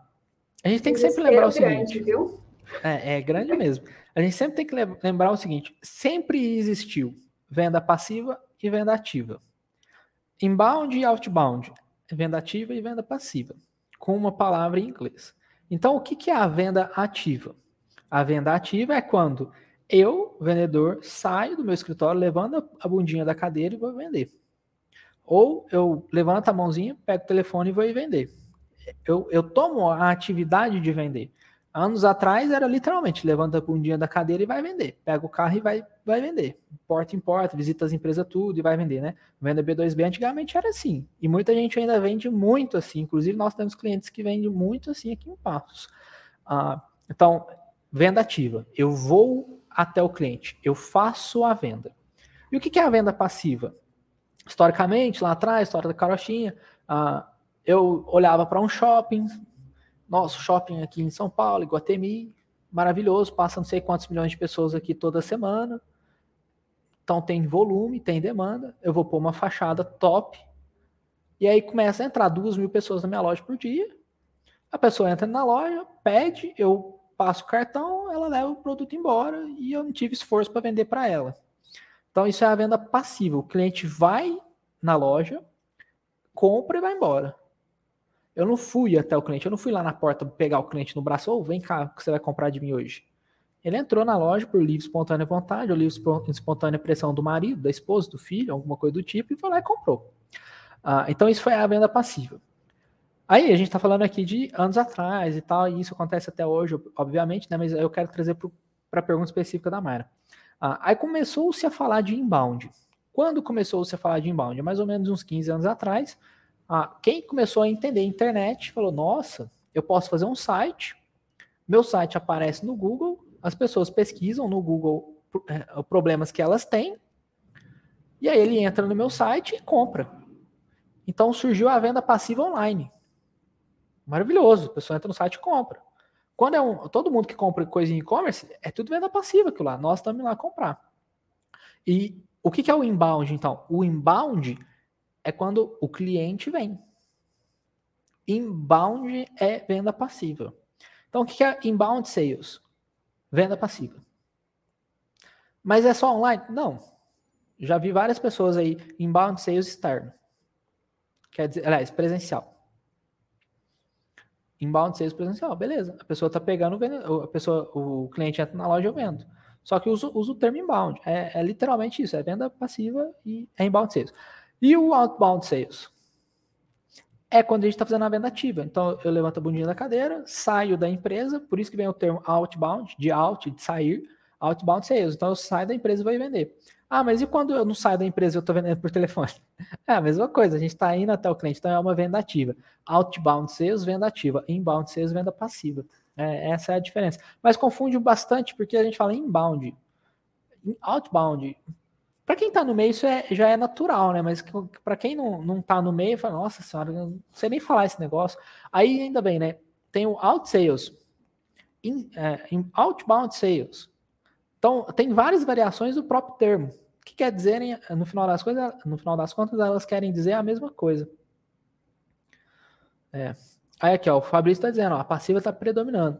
S1: a gente tem que sempre lembrar o seguinte. Grande, viu? É, é grande mesmo. A gente sempre tem que lembrar o seguinte: sempre existiu venda passiva e venda ativa. Inbound e outbound, venda ativa e venda passiva, com uma palavra em inglês. Então, o que é a venda ativa? A venda ativa é quando eu, vendedor, saio do meu escritório, levanto a bundinha da cadeira e vou vender. Ou eu levanto a mãozinha, pego o telefone e vou vender. Eu, eu tomo a atividade de vender. Anos atrás era literalmente levanta a bundinha da cadeira e vai vender. Pega o carro e vai, vai vender. Porta em porta, visita as empresas tudo e vai vender, né? Venda B2B antigamente era assim. E muita gente ainda vende muito assim. Inclusive nós temos clientes que vendem muito assim aqui em Passos. Ah, então, venda ativa. Eu vou até o cliente. Eu faço a venda. E o que é a venda passiva? Historicamente, lá atrás, história da carochinha, ah, eu olhava para um shopping, nosso shopping aqui em São Paulo, Iguatemi, maravilhoso, passa não sei quantos milhões de pessoas aqui toda semana. Então tem volume, tem demanda. Eu vou pôr uma fachada top. E aí começa a entrar duas mil pessoas na minha loja por dia. A pessoa entra na loja, pede, eu passo o cartão, ela leva o produto embora e eu não tive esforço para vender para ela. Então isso é a venda passiva. O cliente vai na loja, compra e vai embora. Eu não fui até o cliente, eu não fui lá na porta pegar o cliente no braço, ou oh, vem cá, que você vai comprar de mim hoje? Ele entrou na loja por livre espontânea vontade, ou livre espontânea pressão do marido, da esposa, do filho, alguma coisa do tipo, e foi lá e comprou. Ah, então isso foi a venda passiva. Aí a gente está falando aqui de anos atrás e tal, e isso acontece até hoje, obviamente, né? Mas eu quero trazer para a pergunta específica da Mayra. Ah, aí começou-se a falar de inbound. Quando começou-se a falar de inbound? Mais ou menos uns 15 anos atrás, ah, quem começou a entender a internet falou: nossa, eu posso fazer um site, meu site aparece no Google, as pessoas pesquisam no Google é, problemas que elas têm, e aí ele entra no meu site e compra. Então surgiu a venda passiva online. Maravilhoso, a pessoa entra no site e compra. Quando é um, todo mundo que compra coisa em e-commerce, é tudo venda passiva aquilo lá. Nós estamos lá comprar. E o que, que é o inbound, então? O inbound é quando o cliente vem. Inbound é venda passiva. Então, o que é inbound sales? Venda passiva. Mas é só online? Não. Já vi várias pessoas aí, inbound sales externo. Quer dizer, aliás, presencial. Inbound sales presencial, beleza. A pessoa está pegando, a pessoa, o cliente entra na loja, eu vendo. Só que uso, o termo inbound. É, é literalmente isso, é venda passiva e é inbound sales. E o outbound sales? É quando a gente está fazendo a venda ativa. Então, eu levanto a bundinha da cadeira, saio da empresa, por isso que vem o termo outbound, de out, de sair, outbound sales. Então, eu saio da empresa e vou vender. Ah, mas e quando eu não saio da empresa e eu estou vendendo por telefone? É a mesma coisa, a gente está indo até o cliente, então é uma venda ativa. Outbound sales, venda ativa. Inbound sales, venda passiva. É, essa é a diferença. Mas confunde bastante porque a gente fala inbound. Outbound Para quem está no meio, isso é, já é natural, né? Mas para quem não, não tá no meio, fala, nossa senhora, não sei nem falar esse negócio. Aí ainda bem, né? Tem o out sales, in, é, in outbound sales. Então, tem várias variações do próprio termo. O que quer dizer, no final das coisas, no final das contas, elas querem dizer a mesma coisa. É. Aí aqui, ó, o Fabrício está dizendo, ó, a passiva está predominando.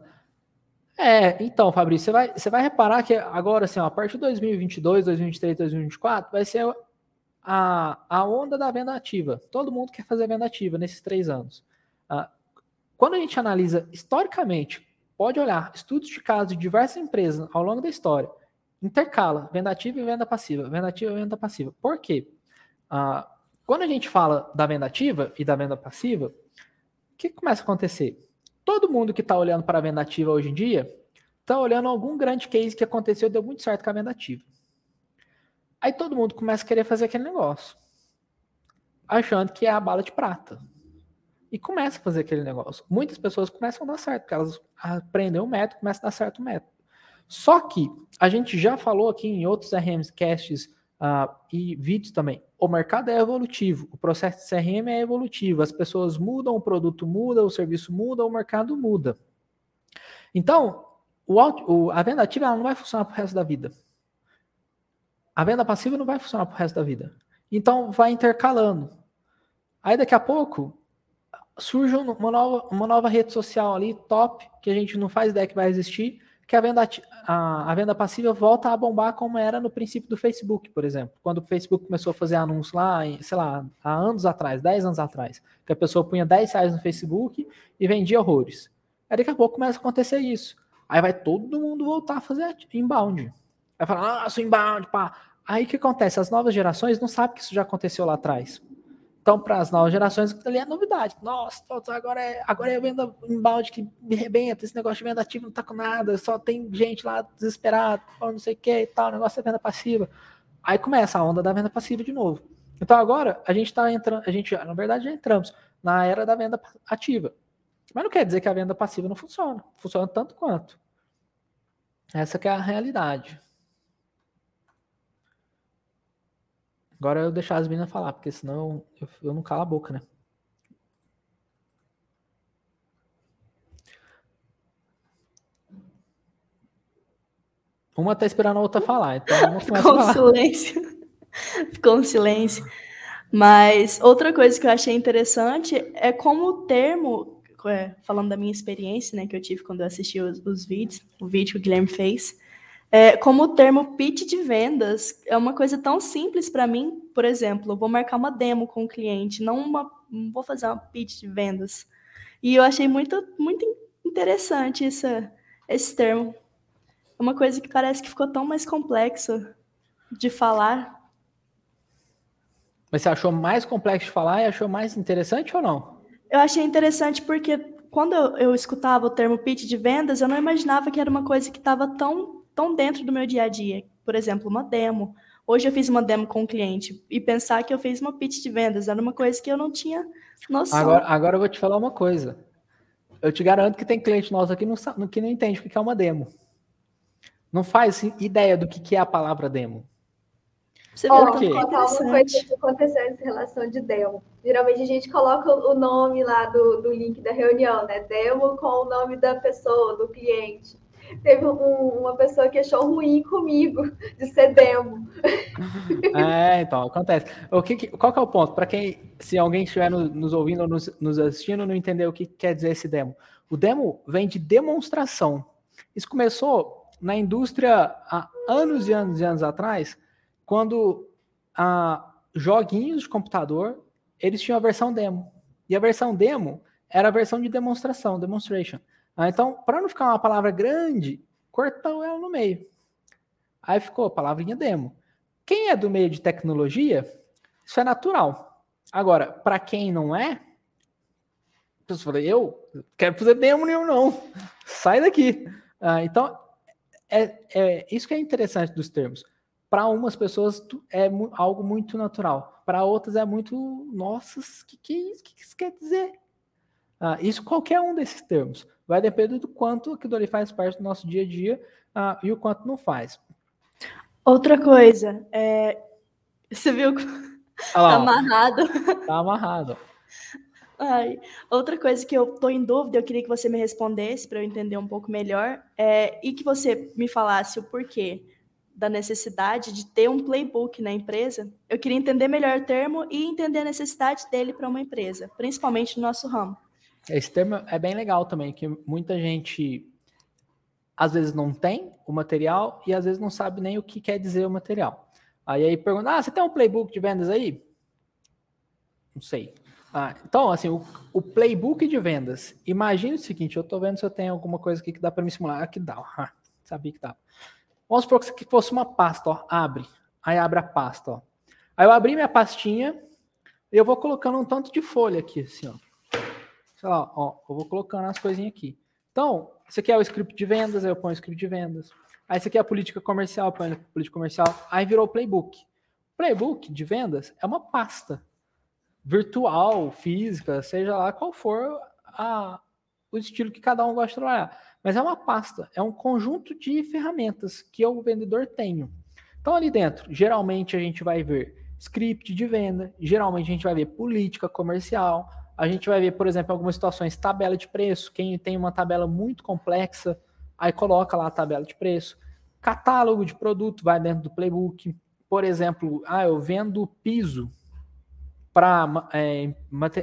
S1: É, então, Fabrício, você vai, você vai reparar que agora, assim, ó, a partir de 2022, 2023, 2024, vai ser a, a onda da venda ativa. Todo mundo quer fazer venda ativa nesses três anos. Ah, quando a gente analisa historicamente, pode olhar estudos de casos de diversas empresas ao longo da história, intercala venda ativa e venda passiva, venda ativa e venda passiva. Por quê? Ah, quando a gente fala da venda ativa e da venda passiva, o que começa a acontecer? Todo mundo que está olhando para a venda ativa hoje em dia está olhando algum grande case que aconteceu e deu muito certo com a venda ativa. Aí todo mundo começa a querer fazer aquele negócio, achando que é a bala de prata. E começa a fazer aquele negócio. Muitas pessoas começam a dar certo, porque elas aprendem o método, começam a dar certo o método. Só que a gente já falou aqui em outros RMs casts uh, e vídeos também. O mercado é evolutivo, o processo de CRM é evolutivo, as pessoas mudam, o produto muda, o serviço muda, o mercado muda. Então, o, o, a venda ativa ela não vai funcionar para o resto da vida. A venda passiva não vai funcionar para o resto da vida. Então, vai intercalando. Aí, daqui a pouco, surge uma nova, uma nova rede social ali, top, que a gente não faz ideia que vai existir, que a venda, a, a, venda passiva volta a bombar como era no princípio do Facebook, por exemplo. Quando o Facebook começou a fazer anúncios lá, sei lá, há anos atrás, 10 anos atrás, que a pessoa punha 10 reais no Facebook e vendia horrores. Aí daqui a pouco começa a acontecer isso. Aí vai todo mundo voltar a fazer inbound. Vai falar, nossa, inbound, pá. Aí o que acontece? As novas gerações não sabem que isso já aconteceu lá atrás. Então, para as novas gerações, ali é novidade. Nossa, agora é, agora é venda embalde que me rebenta, esse negócio de venda ativa não tá com nada, só tem gente lá desesperada, não sei o que e tal, o negócio é venda passiva. Aí começa a onda da venda passiva de novo. Então agora a gente está entrando, a gente, na verdade, já entramos na era da venda ativa. Mas não quer dizer que a venda passiva não funciona. Funciona tanto quanto. Essa é a realidade. Agora eu deixar as meninas falar, porque senão eu, eu não calo a boca, né? Uma tá esperando a outra falar, então uma
S3: Ficou um silêncio. Ficou um silêncio. Mas outra coisa que eu achei interessante é como o termo, é, falando da minha experiência, né, que eu tive quando eu assisti os, os vídeos, o vídeo que o Guilherme fez, é, como o termo pitch de vendas é uma coisa tão simples para mim, por exemplo, eu vou marcar uma demo com o cliente, não, uma, não vou fazer uma pitch de vendas. E eu achei muito, muito interessante essa, esse termo. É uma coisa que parece que ficou tão mais complexa de falar.
S1: Mas você achou mais complexo de falar e achou mais interessante ou não?
S3: Eu achei interessante porque quando eu, eu escutava o termo pitch de vendas, eu não imaginava que era uma coisa que estava tão estão dentro do meu dia a dia. Por exemplo, uma demo. Hoje eu fiz uma demo com um cliente e pensar que eu fiz uma pitch de vendas era uma coisa que eu não tinha noção.
S1: Agora, agora eu vou te falar uma coisa. Eu te garanto que tem cliente nosso aqui não, que não entende o que é uma demo. Não faz ideia do que é a palavra demo.
S2: Você oh, vou contar uma coisa que aconteceu nessa relação de demo. Geralmente a gente coloca o nome lá do, do link da reunião, né? Demo com o nome da pessoa, do cliente teve um, uma pessoa que achou ruim comigo de ser demo.
S1: É, então, acontece. O que, qual que é o ponto? Para quem, se alguém estiver nos ouvindo ou nos, nos assistindo, não entender o que quer dizer esse demo. O demo vem de demonstração. Isso começou na indústria há anos e anos e anos atrás, quando a joguinhos de computador, eles tinham a versão demo. E a versão demo era a versão de demonstração, demonstration. Ah, então, para não ficar uma palavra grande, cortou ela no meio. Aí ficou a palavrinha demo. Quem é do meio de tecnologia, isso é natural. Agora, para quem não é, eu falei, eu quero fazer demo nenhum, não. Sai daqui. Ah, então, é, é, isso que é interessante dos termos. Para umas pessoas é algo muito natural. Para outras é muito, nossa, o que, que, que isso quer dizer? Ah, isso qualquer um desses termos. Vai depender do quanto aquilo ali faz parte do nosso dia a dia uh, e o quanto não faz.
S3: Outra coisa, é, Você viu? tá amarrado.
S1: Tá amarrado.
S3: Ai, outra coisa que eu tô em dúvida, eu queria que você me respondesse para eu entender um pouco melhor, é, e que você me falasse o porquê da necessidade de ter um playbook na empresa. Eu queria entender melhor o termo e entender a necessidade dele para uma empresa, principalmente no nosso ramo.
S1: Esse termo é bem legal também, que muita gente às vezes não tem o material e às vezes não sabe nem o que quer dizer o material. Aí aí pergunta: "Ah, você tem um playbook de vendas aí?" Não sei. Ah, então, assim, o, o, playbook de vendas. Imagine o seguinte: eu estou vendo se eu tenho alguma coisa aqui que dá para me simular. Aqui dá, ó. sabia que dá. Vamos supor que fosse uma pasta, ó. Abre. Aí abre a pasta, ó. Aí eu abri minha pastinha e eu vou colocando um tanto de folha aqui, assim, ó. Sei lá, ó. Eu vou colocando as coisinhas aqui. Então, esse aqui é o script de vendas, aí eu ponho o script de vendas. Aí esse aqui é a política comercial, ponho a política comercial. Aí virou o playbook. Playbook de vendas é uma pasta virtual, física, seja lá qual for a, o estilo que cada um gosta de trabalhar. Mas é uma pasta, é um conjunto de ferramentas que eu, vendedor, tenho. Então, ali dentro, geralmente a gente vai ver script de venda, geralmente a gente vai ver política comercial, a gente vai ver, por exemplo, em algumas situações, tabela de preço. Quem tem uma tabela muito complexa, aí coloca lá a tabela de preço. Catálogo de produto vai dentro do playbook. Por exemplo, ah, eu vendo piso para é,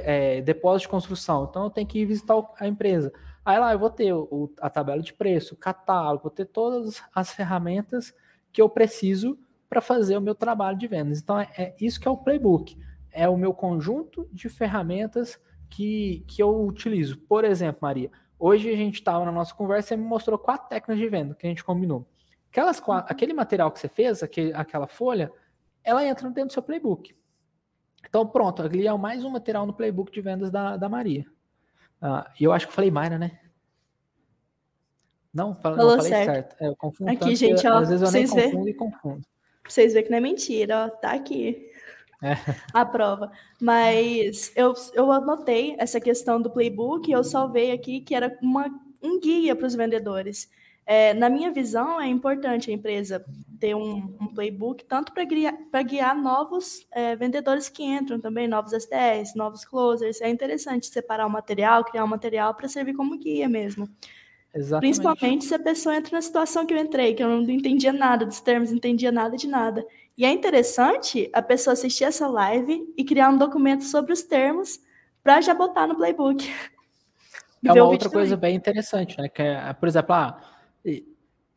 S1: é, depósito de construção. Então eu tenho que ir visitar a empresa. Aí lá eu vou ter o, a tabela de preço, catálogo, vou ter todas as ferramentas que eu preciso para fazer o meu trabalho de vendas. Então é, é, isso que é o playbook. É o meu conjunto de ferramentas que, que eu utilizo. Por exemplo, Maria, hoje a gente estava na nossa conversa e me mostrou quatro técnicas de venda que a gente combinou. Aquelas, aquele material que você fez, aquele, aquela folha, ela entra dentro do seu playbook. Então, pronto, ali é mais um material no playbook de vendas da, da Maria. Ah, e eu acho que eu falei Mayra, né? Não, fala,
S3: Falou
S1: não,
S3: falei
S1: certo. certo. É, eu confundo
S3: aqui, gente, ó,
S1: às vezes eu nem confundo e confundo.
S3: Pra vocês verem que não é mentira, ó, tá aqui. É. A prova. Mas eu, eu anotei essa questão do playbook, eu salvei aqui que era uma, um guia para os vendedores. É, na minha visão, é importante a empresa ter um, um playbook, tanto para guiar, guiar novos é, vendedores que entram também, novos STS, novos closers. É interessante separar o material, criar um material para servir como guia mesmo. Exatamente. Principalmente se a pessoa entra na situação que eu entrei, que eu não entendia nada dos termos, não entendia nada de nada. E é interessante a pessoa assistir essa live e criar um documento sobre os termos para já botar no playbook.
S1: É uma outra coisa bem interessante, né? Que é, por exemplo, ah,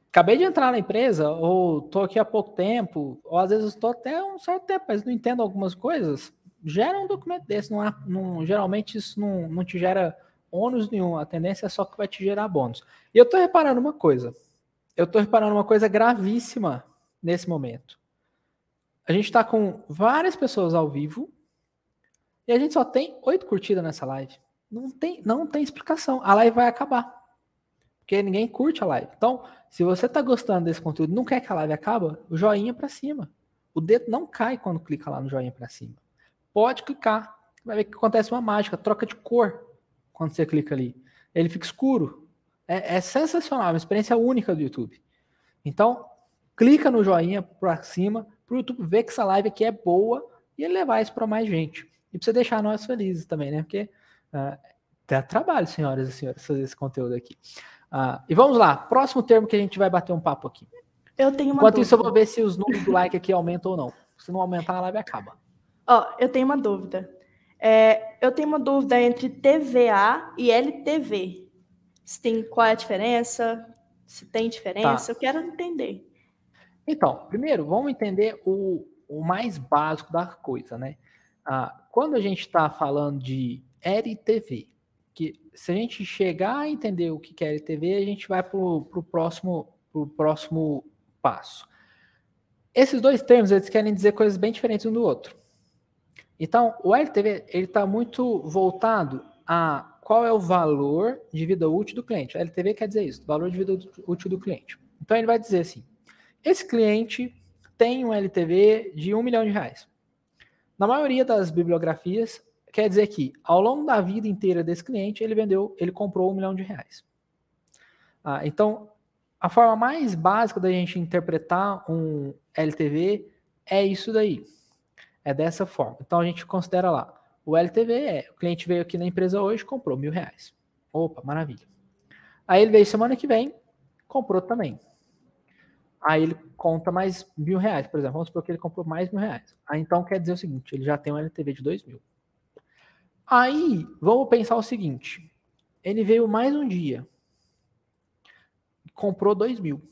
S1: acabei de entrar na empresa, ou estou aqui há pouco tempo, ou às vezes estou até um certo tempo, mas não entendo algumas coisas, gera um documento desse. Não, há, não geralmente isso não, não te gera ônus nenhum, a tendência é só que vai te gerar bônus. E eu estou reparando uma coisa, eu estou reparando uma coisa gravíssima nesse momento. A gente está com várias pessoas ao vivo e a gente só tem oito curtidas nessa live. Não tem, não tem explicação. A live vai acabar. Porque ninguém curte a live. Então, se você está gostando desse conteúdo não quer que a live acabe, o joinha para cima. O dedo não cai quando clica lá no joinha para cima. Pode clicar. Vai ver que acontece uma mágica, troca de cor quando você clica ali. Ele fica escuro. É, é sensacional, é uma experiência única do YouTube. Então, clica no joinha para cima, para o YouTube ver que essa live aqui é boa e ele levar isso para mais gente. E para você deixar nós felizes também, né? Porque uh, dá trabalho, senhoras e senhores, fazer esse conteúdo aqui. Ah, e vamos lá, próximo termo que a gente vai bater um papo aqui.
S3: Eu tenho uma
S1: Enquanto
S3: dúvida.
S1: isso, eu vou ver se os números do like aqui aumentam ou não. Se não aumentar, a live acaba.
S3: Ó, oh, eu tenho uma dúvida. É, eu tenho uma dúvida entre TVA e LTV. Se tem qual é a diferença? Se tem diferença? Tá. Eu quero entender.
S1: Então, primeiro, vamos entender o, o mais básico da coisa, né? Ah, quando a gente está falando de LTV, que se a gente chegar a entender o que é LTV, a gente vai para o próximo, pro próximo passo. Esses dois termos, eles querem dizer coisas bem diferentes um do outro. Então, o LTV, ele está muito voltado a qual é o valor de vida útil do cliente. O LTV quer dizer isso, valor de vida útil do cliente. Então, ele vai dizer assim, esse cliente tem um LTV de um milhão de reais. Na maioria das bibliografias, Quer dizer que, ao longo da vida inteira desse cliente, ele vendeu, ele comprou um milhão de reais. Ah, então, a forma mais básica da gente interpretar um LTV é isso daí. é dessa forma. Então a gente considera lá, o LTV é, o cliente veio aqui na empresa hoje, comprou mil reais. Opa, maravilha. Aí ele veio semana que vem, comprou também. Aí ele conta mais mil reais, por exemplo. Vamos supor que ele comprou mais mil reais. Aí então quer dizer o seguinte, ele já tem um LTV de dois mil. Aí, vamos pensar o seguinte, ele veio mais um dia, comprou dois mil.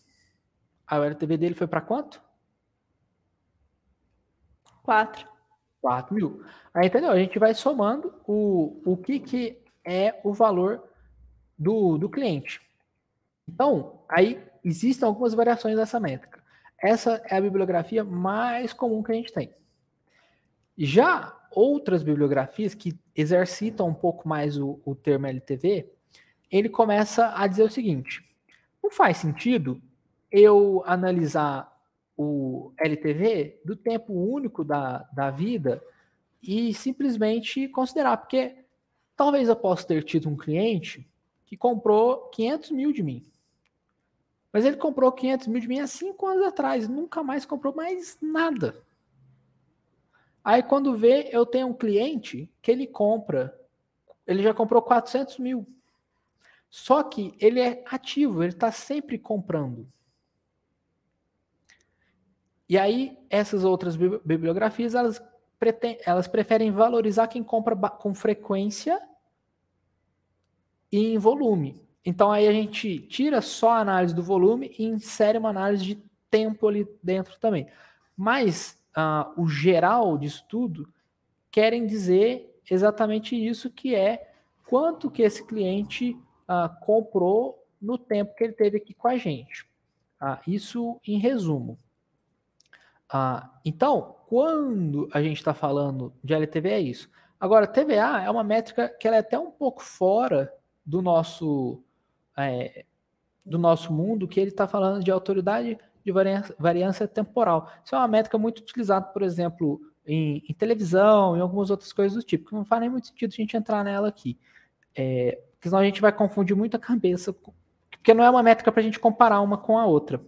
S1: Aí o LTV dele foi para quanto?
S3: 4.
S1: 4 mil. Aí, entendeu? A gente vai somando o, o que, que é o valor do, do cliente. Então, aí existem algumas variações dessa métrica. Essa é a bibliografia mais comum que a gente tem. Já outras bibliografias que exercitam um pouco mais o, o termo LTV, ele começa a dizer o seguinte: não faz sentido eu analisar o LTV do tempo único da, da vida e simplesmente considerar, porque talvez eu possa ter tido um cliente que comprou 500 mil de mim. Mas ele comprou 500 mil de mim há cinco anos atrás, nunca mais comprou mais nada. Aí quando vê, eu tenho um cliente que ele compra, ele já comprou 400 mil. Só que ele é ativo, ele está sempre comprando. E aí, essas outras bibliografias, elas, elas preferem valorizar quem compra com frequência e em volume. Então, aí a gente tira só a análise do volume e insere uma análise de tempo ali dentro também. Mas uh, o geral disso tudo querem dizer exatamente isso, que é quanto que esse cliente uh, comprou no tempo que ele teve aqui com a gente. Uh, isso em resumo. Então, quando a gente está falando de LTV, é isso. Agora, TVA é uma métrica que ela é até um pouco fora do nosso, é, do nosso mundo, que ele está falando de autoridade de variância, variância, temporal. Isso é uma métrica muito utilizada, por exemplo, em, em, televisão, em algumas outras coisas do tipo, que não faz nem muito sentido a gente entrar nela aqui. É, porque senão a gente vai confundir muito a cabeça, porque não é uma métrica para a gente comparar uma com a outra.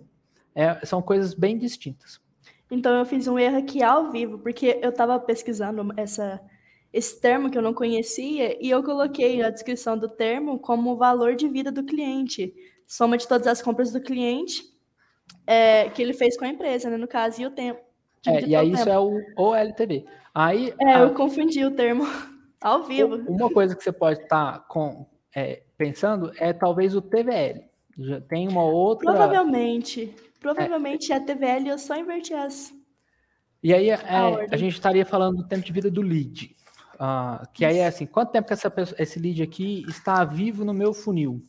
S1: É, são coisas bem distintas.
S3: Então eu fiz um erro aqui ao vivo, porque eu estava pesquisando essa, esse termo que eu não conhecia e eu coloquei a descrição do termo como o valor de vida do cliente, soma de todas as compras do cliente é, que ele fez com a empresa, né, no caso, e o tempo.
S1: É, e aí tempo. isso é o OLTV. Aí,
S3: é, a... eu confundi o termo ao vivo.
S1: Uma coisa que você pode estar tá com, é, pensando é talvez o TVL. Já tem uma outra.
S3: Provavelmente. Provavelmente é. a TVL eu só inverti as.
S1: E aí é, a gente estaria falando do tempo de vida do lead. Uh, que aí é assim, quanto tempo que essa pessoa, esse lead aqui está vivo no meu funil?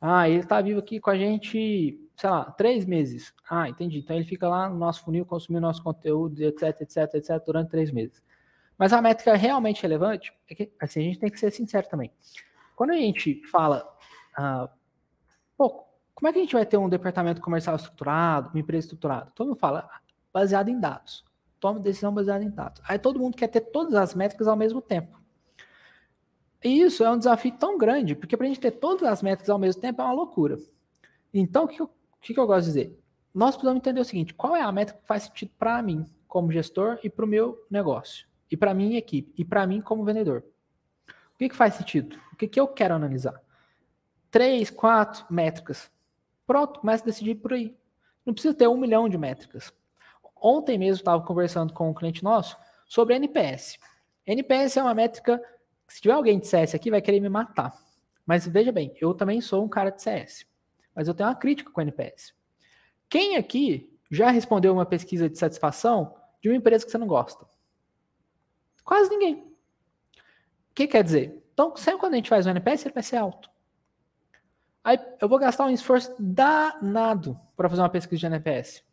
S1: Ah, ele está vivo aqui com a gente, sei lá, três meses. Ah, entendi. Então ele fica lá no nosso funil, consumindo nosso conteúdo, etc, etc, etc, durante três meses. Mas a métrica realmente relevante é que, assim, a gente tem que ser sincero também. Quando a gente fala, uh, pô, como é que a gente vai ter um departamento comercial estruturado, uma empresa estruturada? Todo mundo fala baseado em dados. Toma decisão baseada em dados. Aí todo mundo quer ter todas as métricas ao mesmo tempo. E isso é um desafio tão grande, porque para a gente ter todas as métricas ao mesmo tempo é uma loucura. Então, o que, que, que eu gosto de dizer? Nós precisamos entender o seguinte: qual é a métrica que faz sentido para mim, como gestor, e para o meu negócio? E para minha equipe? E para mim, como vendedor? O que, que faz sentido? O que, que eu quero analisar? Três, quatro métricas Pronto, começa a decidir por aí. Não precisa ter um milhão de métricas. Ontem mesmo estava conversando com um cliente nosso sobre NPS. NPS é uma métrica que se tiver alguém de CS aqui vai querer me matar. Mas veja bem, eu também sou um cara de CS. Mas eu tenho uma crítica com o NPS. Quem aqui já respondeu uma pesquisa de satisfação de uma empresa que você não gosta? Quase ninguém. O que quer dizer? Então, sempre quando a gente faz um NPS, ele vai ser alto. Aí eu vou gastar um esforço danado para fazer uma pesquisa de NPS.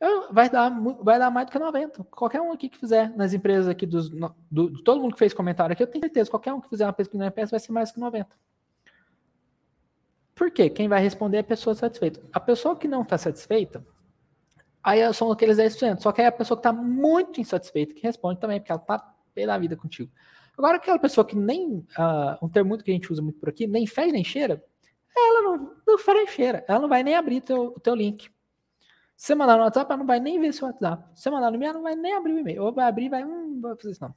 S1: Eu, vai, dar, vai dar mais do que 90. Qualquer um aqui que fizer nas empresas aqui, dos, do, do, todo mundo que fez comentário aqui, eu tenho certeza, qualquer um que fizer uma pesquisa de NPS vai ser mais que 90. Por quê? Quem vai responder é a pessoa satisfeita. A pessoa que não está satisfeita, aí são aqueles 10%. Só que é a pessoa que está muito insatisfeita que responde também, porque ela está pela vida contigo. Agora, aquela pessoa que nem, uh, um termo muito que a gente usa muito por aqui, nem fez nem cheira, ela não, não cheira, ela não vai nem abrir o teu link. Você mandar no WhatsApp, ela não vai nem ver seu WhatsApp. Você mandar no e-mail, ela não vai nem abrir o e-mail. Ou vai abrir vai, hum, vai fazer isso não.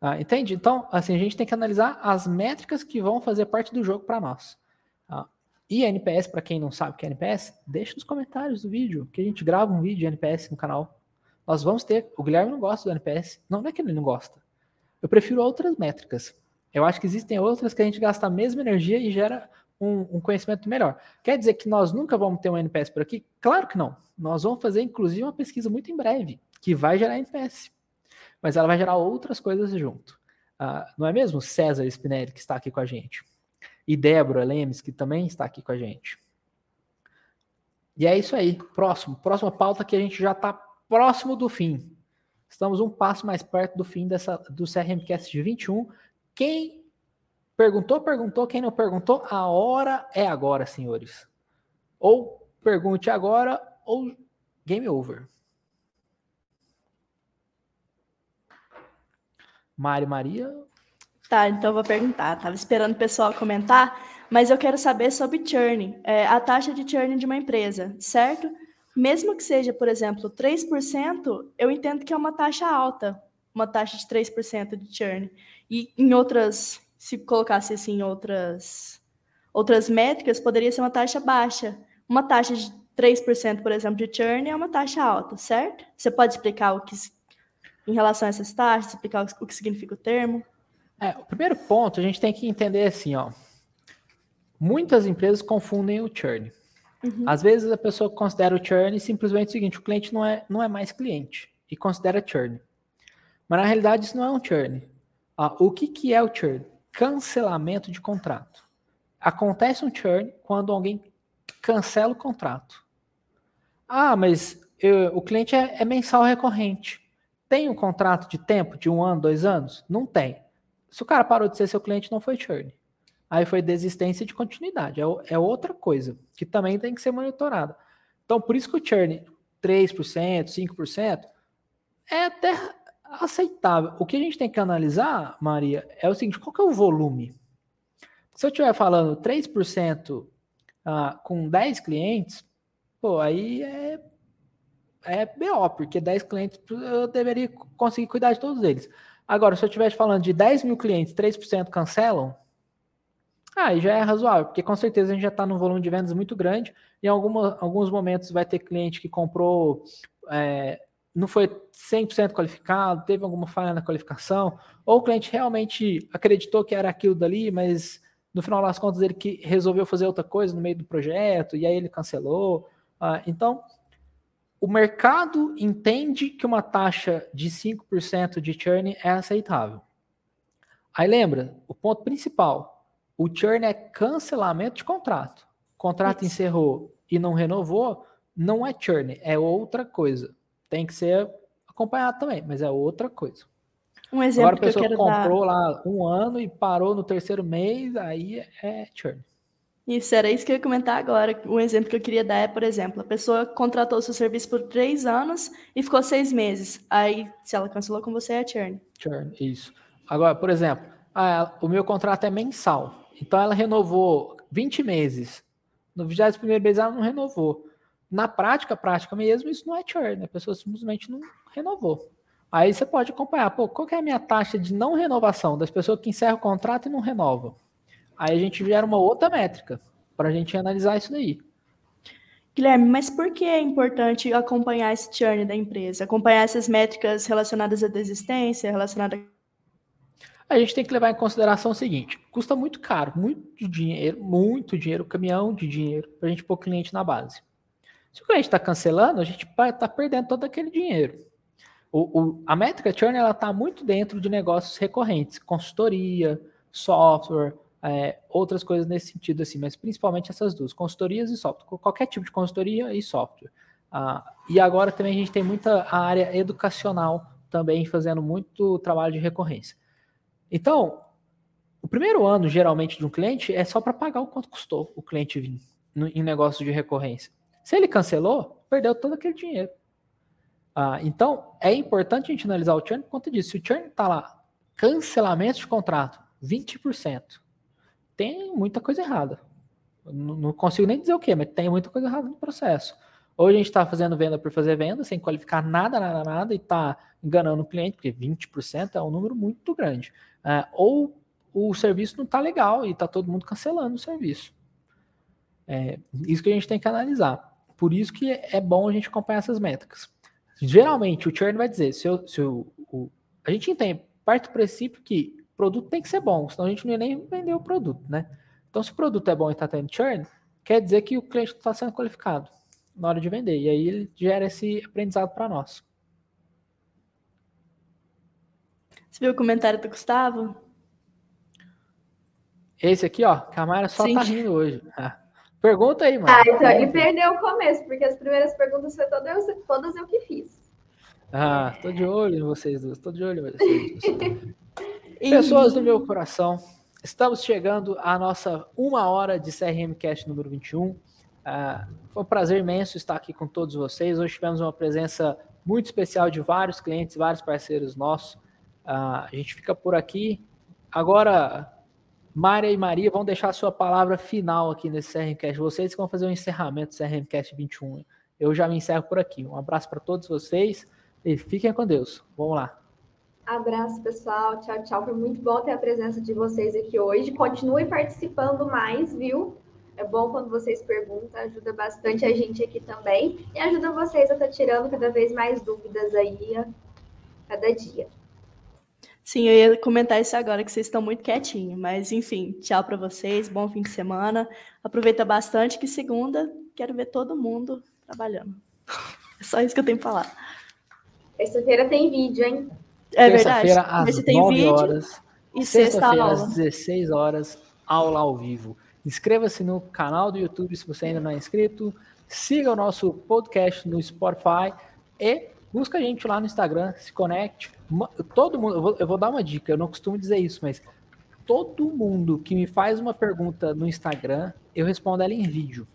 S1: Ah, entende? Então, assim, a gente tem que analisar as métricas que vão fazer parte do jogo para nós. Ah, e NPS, para quem não sabe o que é NPS, deixa nos comentários do vídeo, que a gente grava um vídeo de NPS no canal. Nós vamos ter. O Guilherme não gosta do NPS. Não, não é que ele não gosta. Eu prefiro outras métricas. Eu acho que existem outras que a gente gasta a mesma energia e gera um, um, conhecimento melhor. Quer dizer que nós nunca vamos ter um NPS por aqui? Claro que não. Nós vamos fazer, inclusive, uma pesquisa muito em breve, que vai gerar NPS. Mas ela vai gerar outras coisas junto. Uh, não é mesmo? César Spinelli, que está aqui com a gente. E Débora Lemes, que também está aqui com a gente. E é isso aí. Próximo. Próxima pauta que a gente já está próximo do fim. Estamos um passo mais perto do fim dessa, do CRMcast de 21. Quem perguntou, perguntou. Quem não perguntou, a hora é agora, senhores. Ou pergunte agora, ou game over. Mari Maria.
S3: Tá, então eu vou perguntar. Tava esperando o pessoal comentar, mas eu quero saber sobre churn, é, a taxa de churn de uma empresa, certo? Mesmo que seja, por exemplo, 3%, eu entendo que é uma taxa alta, uma taxa de 3% de churn. E em outras, se colocasse assim, outras outras métricas, poderia ser uma taxa baixa. Uma taxa de 3%, por exemplo, de churn é uma taxa alta, certo? Você pode explicar o que em relação a essas taxas, explicar o que significa o termo?
S1: É, o primeiro ponto a gente tem que entender assim, ó. Muitas empresas confundem o churn. Uhum. Às vezes a pessoa considera o churn simplesmente o seguinte: o cliente não é, não é mais cliente e considera churn. Mas na realidade isso não é um churn. Ah, o que, que é o churn? Cancelamento de contrato. Acontece um churn quando alguém cancela o contrato. Ah, mas eu, o cliente é, é mensal recorrente. Tem um contrato de tempo de um ano, dois anos? Não tem. Se o cara parou de ser seu cliente, não foi churn. Aí foi desistência de continuidade. É, é outra coisa que também tem que ser monitorada. Então, por isso que o churn 3%, 5% é até aceitável. O que a gente tem que analisar, Maria, é o seguinte: qual que é o volume? Se eu estiver falando 3% ah, com 10 clientes, pô, aí é, é BO, porque 10 clientes eu deveria conseguir cuidar de todos eles. Agora, se eu estivesse falando de 10 mil clientes, 3% cancelam, aí já é razoável, porque com certeza a gente já está num volume de vendas muito grande. Em alguma, alguns momentos vai ter cliente que comprou, é, não foi 100% qualificado, teve alguma falha na qualificação, ou o cliente realmente acreditou que era aquilo dali, mas no final das contas ele que resolveu fazer outra coisa no meio do projeto, e aí ele cancelou. Ah, então, o mercado entende que uma taxa de 5% de churn é aceitável. Aí lembra, o ponto principal, o churn é cancelamento de contrato. O contrato Isso. encerrou e não renovou, não é churn, é outra coisa. Tem que ser acompanhado também, mas é outra coisa.
S3: Um exemplo Agora a pessoa
S1: que comprou dar... lá um ano e parou no terceiro mês, aí é churn.
S3: Isso, era isso que eu ia comentar agora. Um exemplo que eu queria dar é, por exemplo, a pessoa contratou o seu serviço por três anos e ficou seis meses. Aí, se ela cancelou com você, é churn.
S1: Churn, isso. Agora, por exemplo, ah, o meu contrato é mensal. Então, ela renovou 20 meses. No 21 mês, ela não renovou. Na prática, prática mesmo, isso não é churn. A pessoa simplesmente não renovou. Aí você pode acompanhar, pô, qual é a minha taxa de não renovação das pessoas que encerram o contrato e não renovam? Aí a gente gera uma outra métrica para a gente analisar isso daí.
S3: Guilherme, mas por que é importante acompanhar esse churn da empresa? Acompanhar essas métricas relacionadas à desistência, relacionadas
S1: a gente tem que levar em consideração o seguinte: custa muito caro, muito dinheiro, muito dinheiro, caminhão de dinheiro, para a gente pôr cliente na base. Se o cliente está cancelando, a gente está perdendo todo aquele dinheiro. O, o, a métrica churn está muito dentro de negócios recorrentes, consultoria, software, é, outras coisas nesse sentido, assim, mas principalmente essas duas, consultorias e software, qualquer tipo de consultoria e software. Ah, e agora também a gente tem muita área educacional também fazendo muito trabalho de recorrência. Então, o primeiro ano, geralmente, de um cliente é só para pagar o quanto custou o cliente vir no, em negócio de recorrência. Se ele cancelou, perdeu todo aquele dinheiro. Ah, então, é importante a gente analisar o churn por conta disso. Se o churn está lá, cancelamento de contrato, 20% tem muita coisa errada. Não, consigo nem dizer o que, mas tem muita coisa errada no processo. Ou a gente está fazendo venda por fazer venda, sem qualificar nada, nada, nada, e está enganando o cliente, porque 20% é um número muito grande. Uh, ou o serviço não está legal e está todo mundo cancelando o serviço. É isso que a gente tem que analisar. Por isso que é bom a gente acompanhar essas métricas. Geralmente, o churn vai dizer, se, eu, se eu, o, a gente entende, parte do princípio que o produto tem que ser bom, senão a gente não ia nem vender o produto, né? Então, se o produto é bom e está tendo churn, quer dizer que o cliente está sendo qualificado na hora de vender. E aí ele gera esse aprendizado para nós.
S3: Você viu o comentário do Gustavo?
S1: Esse aqui, ó, Camara só Sim. tá rindo hoje. Ah. Pergunta aí, mano.
S2: Ah, então ele perdeu o começo, porque as primeiras perguntas foi todas, todas eu que fiz.
S1: Ah, tô de olho em vocês duas, tô de olho em vocês duas. Pessoas do meu coração, estamos chegando à nossa uma hora de CRM Cast número 21. Ah, foi um prazer imenso estar aqui com todos vocês. Hoje tivemos uma presença muito especial de vários clientes, vários parceiros nossos. Ah, a gente fica por aqui. Agora, Mária e Maria vão deixar a sua palavra final aqui nesse CRMcast. Vocês vão fazer o encerramento do CRMcast 21. Eu já me encerro por aqui. Um abraço para todos vocês e fiquem com Deus. Vamos lá.
S2: Abraço, pessoal. Tchau, tchau. Foi muito bom ter a presença de vocês aqui hoje. Continuem participando mais, viu? É bom quando vocês perguntam, ajuda bastante a gente aqui também. E ajuda vocês a estar tá tirando cada vez mais dúvidas aí cada dia.
S3: Sim, eu ia comentar isso agora, que vocês estão muito quietinhos. Mas, enfim, tchau para vocês, bom fim de semana. Aproveita bastante, que segunda quero ver todo mundo trabalhando. É só isso que eu tenho para falar.
S2: Terça-feira tem vídeo, hein?
S1: É verdade. Às tem 9 vídeo horas. E sexta-feira, às 16 horas, aula ao vivo. Inscreva-se no canal do YouTube se você ainda não é inscrito. Siga o nosso podcast no Spotify e busca a gente lá no Instagram, se conecte todo mundo, eu vou, eu vou, dar uma dica, eu não costumo dizer isso, mas todo mundo que me faz uma pergunta no Instagram, eu respondo ela em vídeo.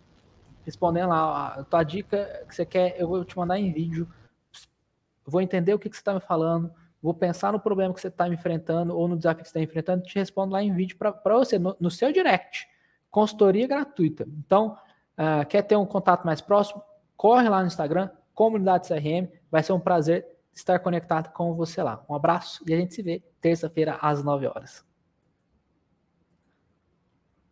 S1: Respondendo lá, a tua dica que você quer, eu vou te mandar em vídeo. vou entender o que, que você está me falando, vou pensar no problema que você está enfrentando ou no desafio que você está enfrentando, te respondo lá em vídeo para você, no, no, seu direct. Consultoria gratuita. Então, uh, quer ter um contato mais próximo? Corre lá no Instagram, Comunidade CRM, vai ser um prazer estar conectado com você lá. Um abraço e a gente se vê terça-feira às 9 horas.